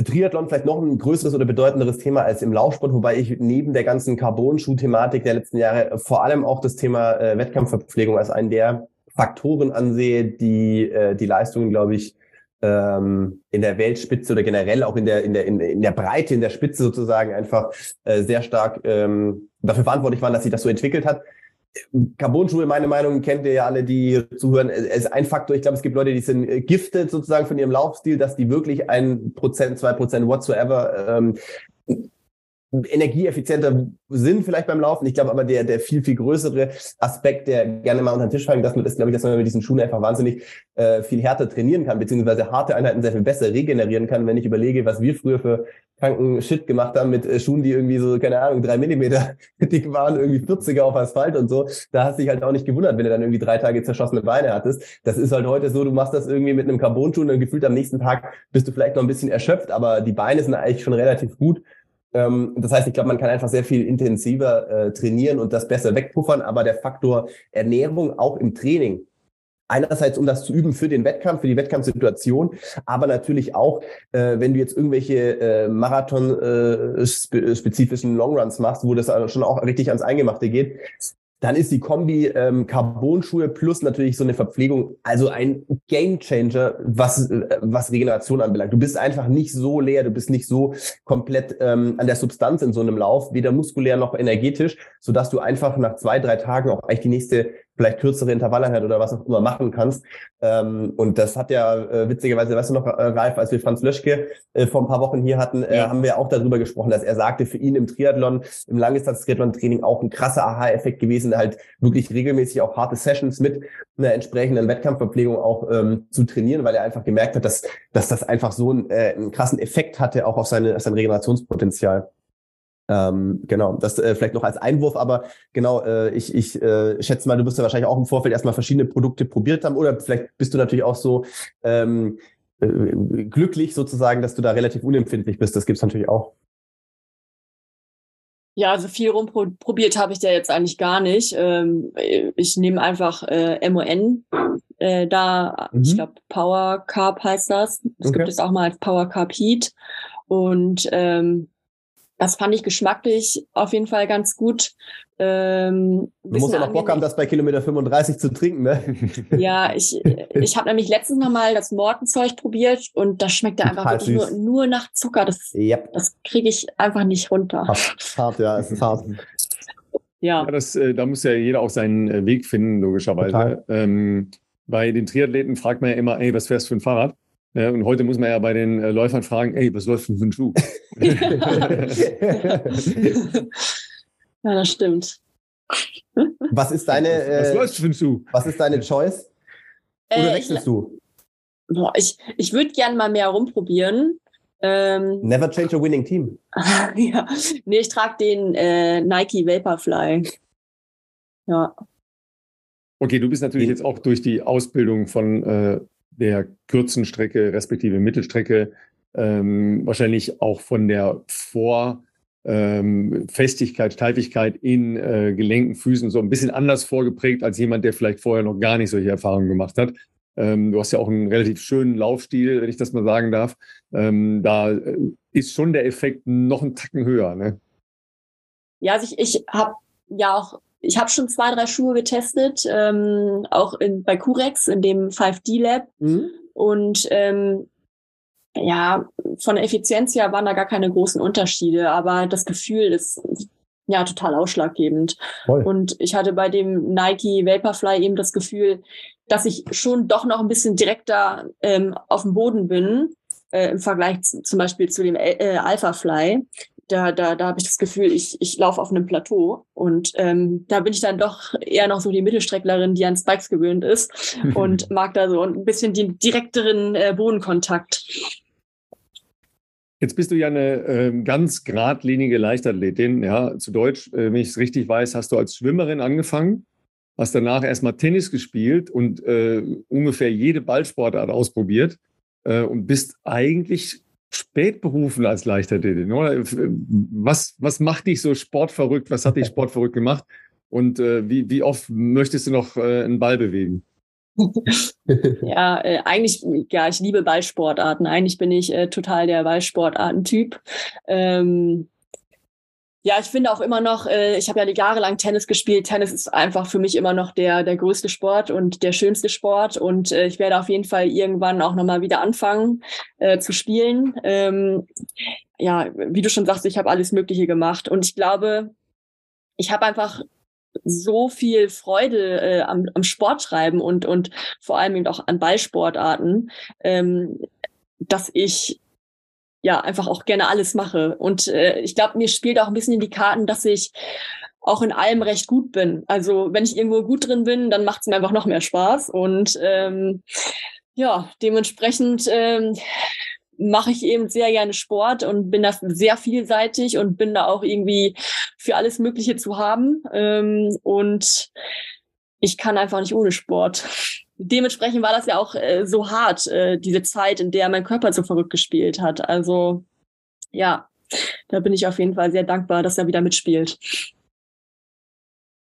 Triathlon vielleicht noch ein größeres oder bedeutenderes Thema als im Laufsport, wobei ich neben der ganzen Carbon-Schuh-Thematik der letzten Jahre vor allem auch das Thema äh, Wettkampfverpflegung als einen der Faktoren ansehe, die äh, die Leistungen, glaube ich, ähm, in der Weltspitze oder generell auch in der, in der, in, in der Breite, in der Spitze sozusagen einfach äh, sehr stark ähm, dafür verantwortlich waren, dass sich das so entwickelt hat. Carbon-Schuhe, meine Meinung, kennt ihr ja alle, die zuhören. Es ist ein Faktor. Ich glaube, es gibt Leute, die sind giftet sozusagen von ihrem Laufstil, dass die wirklich ein Prozent, zwei Prozent whatsoever ähm, energieeffizienter sind vielleicht beim Laufen. Ich glaube aber der, der viel, viel größere Aspekt, der gerne mal unter den Tisch fallen lassen wird, ist, glaube ich, dass man mit diesen Schuhen einfach wahnsinnig äh, viel härter trainieren kann, beziehungsweise harte Einheiten sehr viel besser regenerieren kann, wenn ich überlege, was wir früher für kranken Shit gemacht haben mit äh, Schuhen, die irgendwie so, keine Ahnung, drei Millimeter dick waren, irgendwie 40er auf Asphalt und so. Da hast du dich halt auch nicht gewundert, wenn du dann irgendwie drei Tage zerschossene Beine hattest. Das ist halt heute so, du machst das irgendwie mit einem Carbon-Schuh und dann gefühlt am nächsten Tag bist du vielleicht noch ein bisschen erschöpft, aber die Beine sind eigentlich schon relativ gut. Ähm, das heißt, ich glaube, man kann einfach sehr viel intensiver äh, trainieren und das besser wegpuffern, aber der Faktor Ernährung auch im Training, Einerseits, um das zu üben für den Wettkampf, für die Wettkampfsituation, aber natürlich auch, äh, wenn du jetzt irgendwelche äh, Marathon-spezifischen äh, Longruns machst, wo das schon auch richtig ans Eingemachte geht, dann ist die Kombi ähm, Carbon-Schuhe plus natürlich so eine Verpflegung also ein Game Changer, was, äh, was Regeneration anbelangt. Du bist einfach nicht so leer, du bist nicht so komplett ähm, an der Substanz in so einem Lauf, weder muskulär noch energetisch, sodass du einfach nach zwei, drei Tagen auch eigentlich die nächste vielleicht kürzere Intervalleinheit oder was auch immer machen kannst. Ähm, und das hat ja äh, witzigerweise, weißt du noch, äh, Ralf, als wir Franz Löschke äh, vor ein paar Wochen hier hatten, äh, ja. haben wir auch darüber gesprochen, dass er sagte, für ihn im Triathlon, im Langdistanz-Triathlon-Training auch ein krasser Aha-Effekt gewesen, halt wirklich regelmäßig auch harte Sessions mit einer entsprechenden Wettkampfverpflegung auch ähm, zu trainieren, weil er einfach gemerkt hat, dass, dass das einfach so einen, äh, einen krassen Effekt hatte, auch auf, seine, auf sein Regenerationspotenzial. Ähm, genau, das äh, vielleicht noch als Einwurf, aber genau, äh, ich, ich äh, schätze mal, du wirst ja wahrscheinlich auch im Vorfeld erstmal verschiedene Produkte probiert haben oder vielleicht bist du natürlich auch so ähm, äh, glücklich sozusagen, dass du da relativ unempfindlich bist. Das gibt's natürlich auch. Ja, also viel rumprobiert habe ich da jetzt eigentlich gar nicht. Ähm, ich nehme einfach äh, MON. Äh, da, mhm. ich glaube, Power Carb heißt das. Das okay. gibt es auch mal als Power Carb Heat. Und ähm, das fand ich geschmacklich auf jeden Fall ganz gut. Ähm, du musst ja noch Bock haben, das bei Kilometer 35 zu trinken, ne? Ja, ich, ich habe nämlich letztens noch mal das Mortenzeug probiert und das schmeckt ja einfach wirklich nur, nur nach Zucker. Das, yep. das kriege ich einfach nicht runter. Hart, hart ja, es ist hart. Ja, ja das, äh, da muss ja jeder auch seinen äh, Weg finden, logischerweise. Ähm, bei den Triathleten fragt man ja immer, ey, was fährst du für ein Fahrrad? Ja, und heute muss man ja bei den äh, Läufern fragen, ey, was läuft denn für ein Schuh? ja, das stimmt. Was ist deine, äh, was läuft für ein Schuh? Was ist deine Choice? Oder äh, wechselst ich, du? Boah, ich ich würde gerne mal mehr rumprobieren. Ähm, Never change a winning team. ja. Nee, ich trage den äh, Nike Vaporfly. Ja. Okay, du bist natürlich jetzt auch durch die Ausbildung von äh, der kurzen Strecke respektive Mittelstrecke ähm, wahrscheinlich auch von der Vor- ähm, Festigkeit, Steifigkeit in äh, Gelenken, Füßen so ein bisschen anders vorgeprägt als jemand, der vielleicht vorher noch gar nicht solche Erfahrungen gemacht hat. Ähm, du hast ja auch einen relativ schönen Laufstil, wenn ich das mal sagen darf. Ähm, da äh, ist schon der Effekt noch einen Tacken höher. Ne? Ja, also ich, ich habe ja auch, ich habe schon zwei, drei Schuhe getestet, ähm, auch in, bei Curex, in dem 5D Lab. Mhm. Und ähm, ja, von der Effizienz her waren da gar keine großen Unterschiede, aber das Gefühl ist ja total ausschlaggebend. Voll. Und ich hatte bei dem Nike Vaporfly eben das Gefühl, dass ich schon doch noch ein bisschen direkter ähm, auf dem Boden bin äh, im Vergleich zu, zum Beispiel zu dem äh, Alpha Fly. Da, da, da habe ich das Gefühl, ich, ich laufe auf einem Plateau und ähm, da bin ich dann doch eher noch so die Mittelstrecklerin, die an Spikes gewöhnt ist und mag da so ein bisschen den direkteren äh, Bodenkontakt. Jetzt bist du ja eine äh, ganz geradlinige Leichtathletin. Ja, zu Deutsch, äh, wenn ich es richtig weiß, hast du als Schwimmerin angefangen, hast danach erstmal Tennis gespielt und äh, ungefähr jede Ballsportart ausprobiert äh, und bist eigentlich spät berufen als Leichtathletin. Oder? Was, was macht dich so sportverrückt? Was hat dich sportverrückt gemacht? Und äh, wie, wie oft möchtest du noch äh, einen Ball bewegen? ja, äh, eigentlich, ja, ich liebe Ballsportarten. Eigentlich bin ich äh, total der Ballsportarten-Typ. Ähm, ja, ich finde auch immer noch, äh, ich habe ja jahrelang Tennis gespielt. Tennis ist einfach für mich immer noch der, der größte Sport und der schönste Sport. Und äh, ich werde auf jeden Fall irgendwann auch nochmal wieder anfangen äh, zu spielen. Ähm, ja, wie du schon sagst, ich habe alles Mögliche gemacht. Und ich glaube, ich habe einfach so viel Freude äh, am, am Sport treiben und, und vor allem eben auch an Ballsportarten, ähm, dass ich ja einfach auch gerne alles mache. Und äh, ich glaube, mir spielt auch ein bisschen in die Karten, dass ich auch in allem recht gut bin. Also wenn ich irgendwo gut drin bin, dann macht es mir einfach noch mehr Spaß. Und ähm, ja, dementsprechend ähm, mache ich eben sehr gerne Sport und bin da sehr vielseitig und bin da auch irgendwie für alles Mögliche zu haben. Ähm, und ich kann einfach nicht ohne Sport. Dementsprechend war das ja auch äh, so hart, äh, diese Zeit, in der mein Körper so verrückt gespielt hat. Also ja, da bin ich auf jeden Fall sehr dankbar, dass er wieder mitspielt.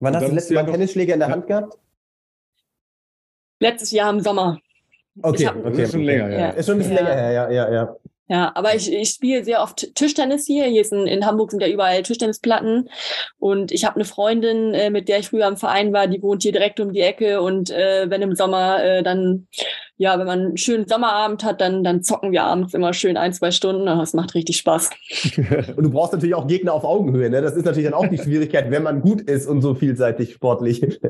Wann hast du letztes Mal Tennisschläger in der Hand gehabt? Letztes Jahr im Sommer. Okay, hab, okay. Ist schon länger, ja. ja. Ist schon ein bisschen ja. länger her, ja, ja, ja. Ja, aber ich, ich spiele sehr oft Tischtennis hier. Hier ist in, in Hamburg sind ja überall Tischtennisplatten. Und ich habe eine Freundin, äh, mit der ich früher im Verein war, die wohnt hier direkt um die Ecke. Und äh, wenn im Sommer äh, dann, ja, wenn man einen schönen Sommerabend hat, dann, dann zocken wir abends immer schön ein, zwei Stunden. Das macht richtig Spaß. und du brauchst natürlich auch Gegner auf Augenhöhe. Ne? Das ist natürlich dann auch die Schwierigkeit, wenn man gut ist und so vielseitig sportlich.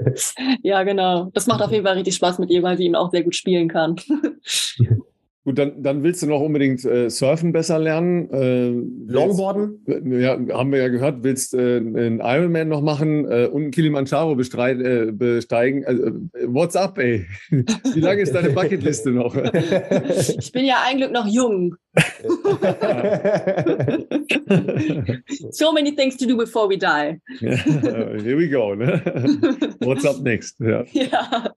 ja, genau. Das macht auf jeden Fall richtig Spaß mit ihr, weil sie eben auch sehr gut spielen kann. Gut, dann, dann willst du noch unbedingt äh, Surfen besser lernen. Äh, Longboarden? Ja, haben wir ja gehört, willst äh, einen Ironman noch machen äh, und einen Kilimanjaro bestreit, äh, besteigen. Also, äh, what's up, ey? Wie lange ist deine Bucketliste noch? ich bin ja ein Glück noch jung. so many things to do before we die. Here we go. Ne? What's up next? Ja. ja.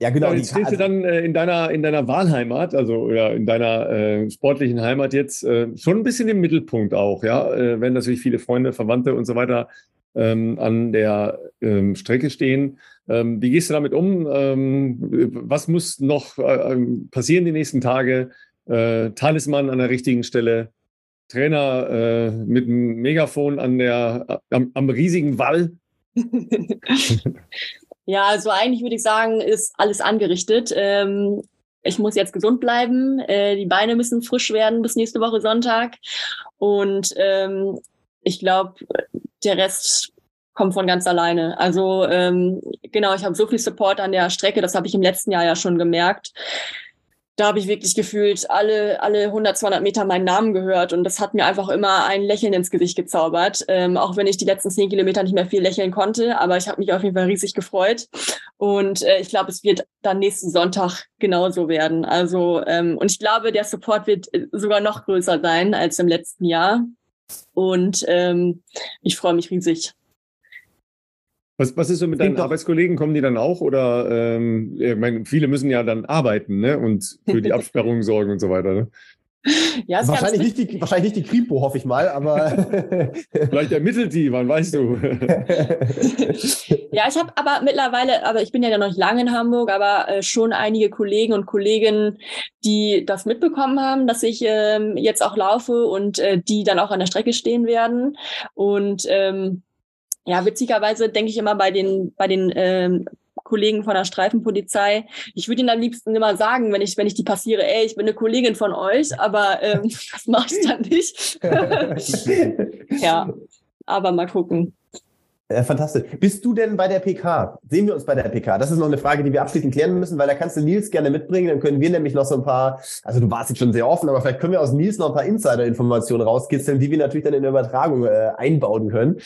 Ja, genau. jetzt stehst du dann äh, in deiner in deiner Wahlheimat, also oder in deiner äh, sportlichen Heimat jetzt äh, schon ein bisschen im Mittelpunkt auch, ja, äh, wenn natürlich viele Freunde, Verwandte und so weiter ähm, an der ähm, Strecke stehen. Ähm, wie gehst du damit um? Ähm, was muss noch äh, ähm, passieren die nächsten Tage? Äh, Talisman an der richtigen Stelle, Trainer äh, mit einem Megafon an der am, am riesigen Wall. Ja, also eigentlich würde ich sagen, ist alles angerichtet. Ähm, ich muss jetzt gesund bleiben. Äh, die Beine müssen frisch werden bis nächste Woche Sonntag. Und ähm, ich glaube, der Rest kommt von ganz alleine. Also ähm, genau, ich habe so viel Support an der Strecke, das habe ich im letzten Jahr ja schon gemerkt da habe ich wirklich gefühlt alle, alle 100, 200 Meter meinen Namen gehört und das hat mir einfach immer ein Lächeln ins Gesicht gezaubert, ähm, auch wenn ich die letzten zehn Kilometer nicht mehr viel lächeln konnte, aber ich habe mich auf jeden Fall riesig gefreut und äh, ich glaube, es wird dann nächsten Sonntag genauso werden. Also ähm, und ich glaube, der Support wird äh, sogar noch größer sein als im letzten Jahr und ähm, ich freue mich riesig. Was, was ist so mit deinen Arbeitskollegen? Kommen die dann auch? Oder ähm, ich meine, viele müssen ja dann arbeiten ne? und für die Absperrung sorgen und so weiter. Ne? Ja, wahrscheinlich, nicht die, wahrscheinlich nicht die Kripo, hoffe ich mal, aber. Vielleicht ermittelt die, wann weißt du. ja, ich habe aber mittlerweile, aber ich bin ja noch nicht lange in Hamburg, aber äh, schon einige Kollegen und Kolleginnen, die das mitbekommen haben, dass ich ähm, jetzt auch laufe und äh, die dann auch an der Strecke stehen werden. Und ähm, ja, witzigerweise denke ich immer bei den, bei den ähm, Kollegen von der Streifenpolizei. Ich würde ihnen am liebsten immer sagen, wenn ich, wenn ich die passiere, ey, ich bin eine Kollegin von euch, aber ähm, das mache ich dann nicht. ja, aber mal gucken. Ja, fantastisch. Bist du denn bei der PK? Sehen wir uns bei der PK? Das ist noch eine Frage, die wir abschließend klären müssen, weil da kannst du Nils gerne mitbringen. Dann können wir nämlich noch so ein paar, also du warst jetzt schon sehr offen, aber vielleicht können wir aus Nils noch ein paar Insider-Informationen rauskitzeln, die wir natürlich dann in der Übertragung äh, einbauen können.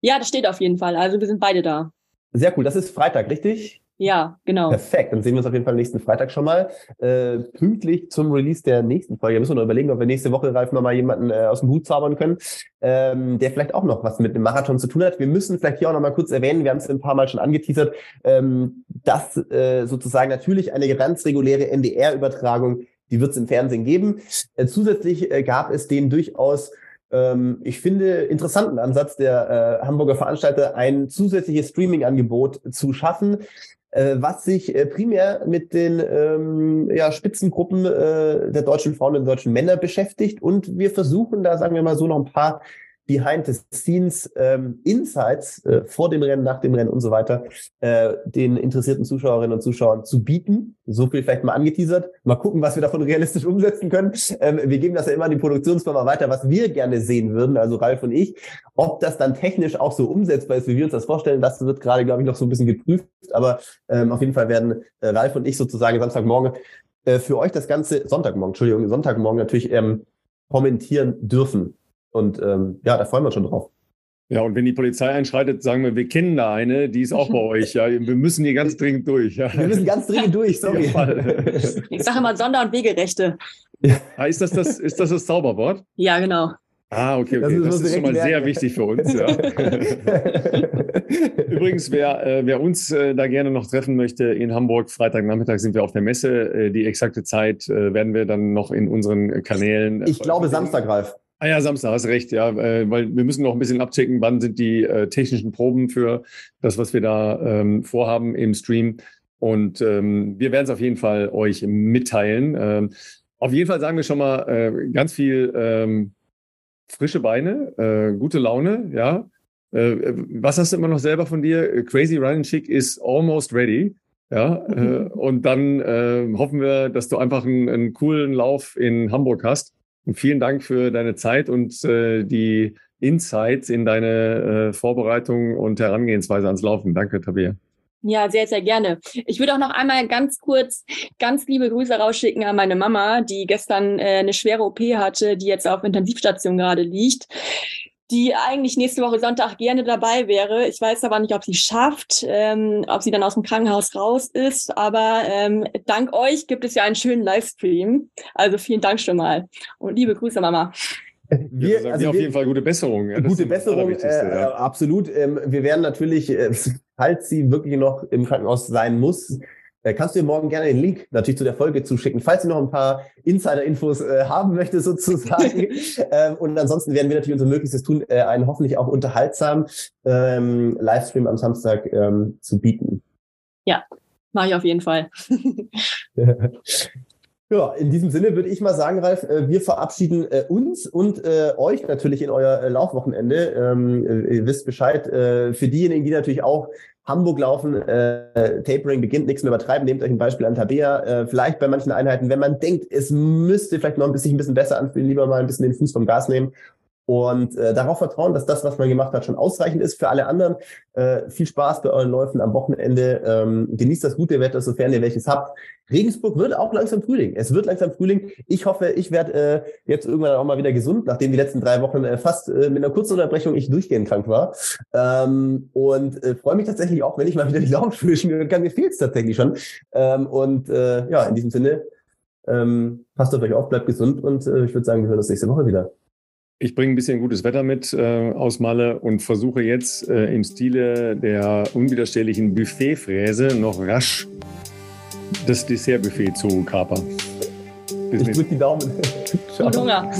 Ja, das steht auf jeden Fall. Also wir sind beide da. Sehr cool. Das ist Freitag, richtig? Ja, genau. Perfekt. Dann sehen wir uns auf jeden Fall nächsten Freitag schon mal. Äh, pünktlich zum Release der nächsten Folge. Da müssen wir noch überlegen, ob wir nächste Woche, Ralf, nochmal jemanden äh, aus dem Hut zaubern können, ähm, der vielleicht auch noch was mit dem Marathon zu tun hat. Wir müssen vielleicht hier auch nochmal kurz erwähnen, wir haben es ein paar Mal schon angeteasert, ähm, dass äh, sozusagen natürlich eine ganz reguläre NDR-Übertragung, die wird es im Fernsehen geben. Äh, zusätzlich äh, gab es den durchaus ich finde, interessanten Ansatz der äh, Hamburger Veranstalter, ein zusätzliches Streaming-Angebot zu schaffen, äh, was sich äh, primär mit den ähm, ja, Spitzengruppen äh, der deutschen Frauen und deutschen Männer beschäftigt. Und wir versuchen da, sagen wir mal so, noch ein paar Behind-the-Scenes ähm, Insights äh, vor dem Rennen, nach dem Rennen und so weiter äh, den interessierten Zuschauerinnen und Zuschauern zu bieten. So viel vielleicht mal angeteasert. Mal gucken, was wir davon realistisch umsetzen können. Ähm, wir geben das ja immer an die Produktionsfirma weiter, was wir gerne sehen würden, also Ralf und ich. Ob das dann technisch auch so umsetzbar ist, wie wir uns das vorstellen, das wird gerade, glaube ich, noch so ein bisschen geprüft. Aber ähm, auf jeden Fall werden äh, Ralf und ich sozusagen Samstagmorgen äh, für euch das Ganze, Sonntagmorgen, Entschuldigung, Sonntagmorgen natürlich ähm, kommentieren dürfen. Und ähm, ja, da freuen wir uns schon drauf. Ja, und wenn die Polizei einschreitet, sagen wir, wir kennen da eine, die ist auch bei euch. Ja, wir müssen hier ganz dringend durch. Ja. Wir müssen ganz dringend durch, sorry. ich sage immer Sonder- und Wegerechte. Ah, ist, das das, ist das das Zauberwort? Ja, genau. Ah, okay, okay. Das, das ist schon mal sehr wichtig für uns. Ja. Übrigens, wer, äh, wer uns äh, da gerne noch treffen möchte in Hamburg, Freitagnachmittag sind wir auf der Messe. Äh, die exakte Zeit äh, werden wir dann noch in unseren Kanälen. Ich glaube Samstag, Ralf. Ah ja, Samstag, hast recht, ja, äh, weil wir müssen noch ein bisschen abchecken, wann sind die äh, technischen Proben für das, was wir da ähm, vorhaben im Stream. Und ähm, wir werden es auf jeden Fall euch mitteilen. Ähm, auf jeden Fall sagen wir schon mal äh, ganz viel ähm, frische Beine, äh, gute Laune, ja. Äh, was hast du immer noch selber von dir? Crazy Running Chick is almost ready. Ja, äh, und dann hoffen wir, dass du einfach einen, einen coolen Lauf in Hamburg hast. Und vielen Dank für deine Zeit und äh, die Insights in deine äh, Vorbereitung und Herangehensweise ans Laufen. Danke, Tabea. Ja, sehr, sehr gerne. Ich würde auch noch einmal ganz kurz ganz liebe Grüße rausschicken an meine Mama, die gestern äh, eine schwere OP hatte, die jetzt auf Intensivstation gerade liegt die eigentlich nächste Woche Sonntag gerne dabei wäre. Ich weiß aber nicht, ob sie schafft, ähm, ob sie dann aus dem Krankenhaus raus ist. Aber ähm, dank euch gibt es ja einen schönen Livestream. Also vielen Dank schon mal. Und liebe Grüße, Mama. Wir, ja, also wir auf jeden Fall gute Besserung. Ja, gute Besserung, äh, ja. absolut. Ähm, wir werden natürlich, äh, falls sie wirklich noch im Krankenhaus sein muss, äh, kannst du dir morgen gerne den Link natürlich zu der Folge zuschicken, falls du noch ein paar Insider-Infos äh, haben möchtest sozusagen. ähm, und ansonsten werden wir natürlich unser Möglichstes tun, äh, einen hoffentlich auch unterhaltsamen ähm, Livestream am Samstag ähm, zu bieten. Ja, mache ich auf jeden Fall. Ja, in diesem Sinne würde ich mal sagen, Ralf, äh, wir verabschieden äh, uns und äh, euch natürlich in euer Laufwochenende. Ähm, ihr wisst Bescheid. Für diejenigen, die natürlich auch Hamburg laufen, äh, Tapering beginnt, nichts mehr übertreiben. Nehmt euch ein Beispiel an Tabea. Äh, vielleicht bei manchen Einheiten, wenn man denkt, es müsste vielleicht noch ein bisschen, ein bisschen besser anfühlen, lieber mal ein bisschen den Fuß vom Gas nehmen und äh, darauf vertrauen, dass das, was man gemacht hat, schon ausreichend ist. Für alle anderen äh, viel Spaß bei euren Läufen am Wochenende. Ähm, genießt das gute Wetter, sofern ihr welches habt. Regensburg wird auch langsam Frühling. Es wird langsam Frühling. Ich hoffe, ich werde äh, jetzt irgendwann auch mal wieder gesund, nachdem die letzten drei Wochen äh, fast äh, mit einer kurzen Unterbrechung ich durchgehend krank war. Ähm, und äh, freue mich tatsächlich auch, wenn ich mal wieder die Laufschuhe schmieren kann. Mir fehlt es tatsächlich schon. Ähm, und äh, ja, in diesem Sinne, ähm, passt auf euch auf, bleibt gesund und äh, ich würde sagen, wir hören uns nächste Woche wieder. Ich bringe ein bisschen gutes Wetter mit äh, aus Malle und versuche jetzt äh, im Stile der unwiderstehlichen Buffetfräse noch rasch das Dessertbuffet zu kapern. Bis ich drücke die Daumen. Ciao. Hunger.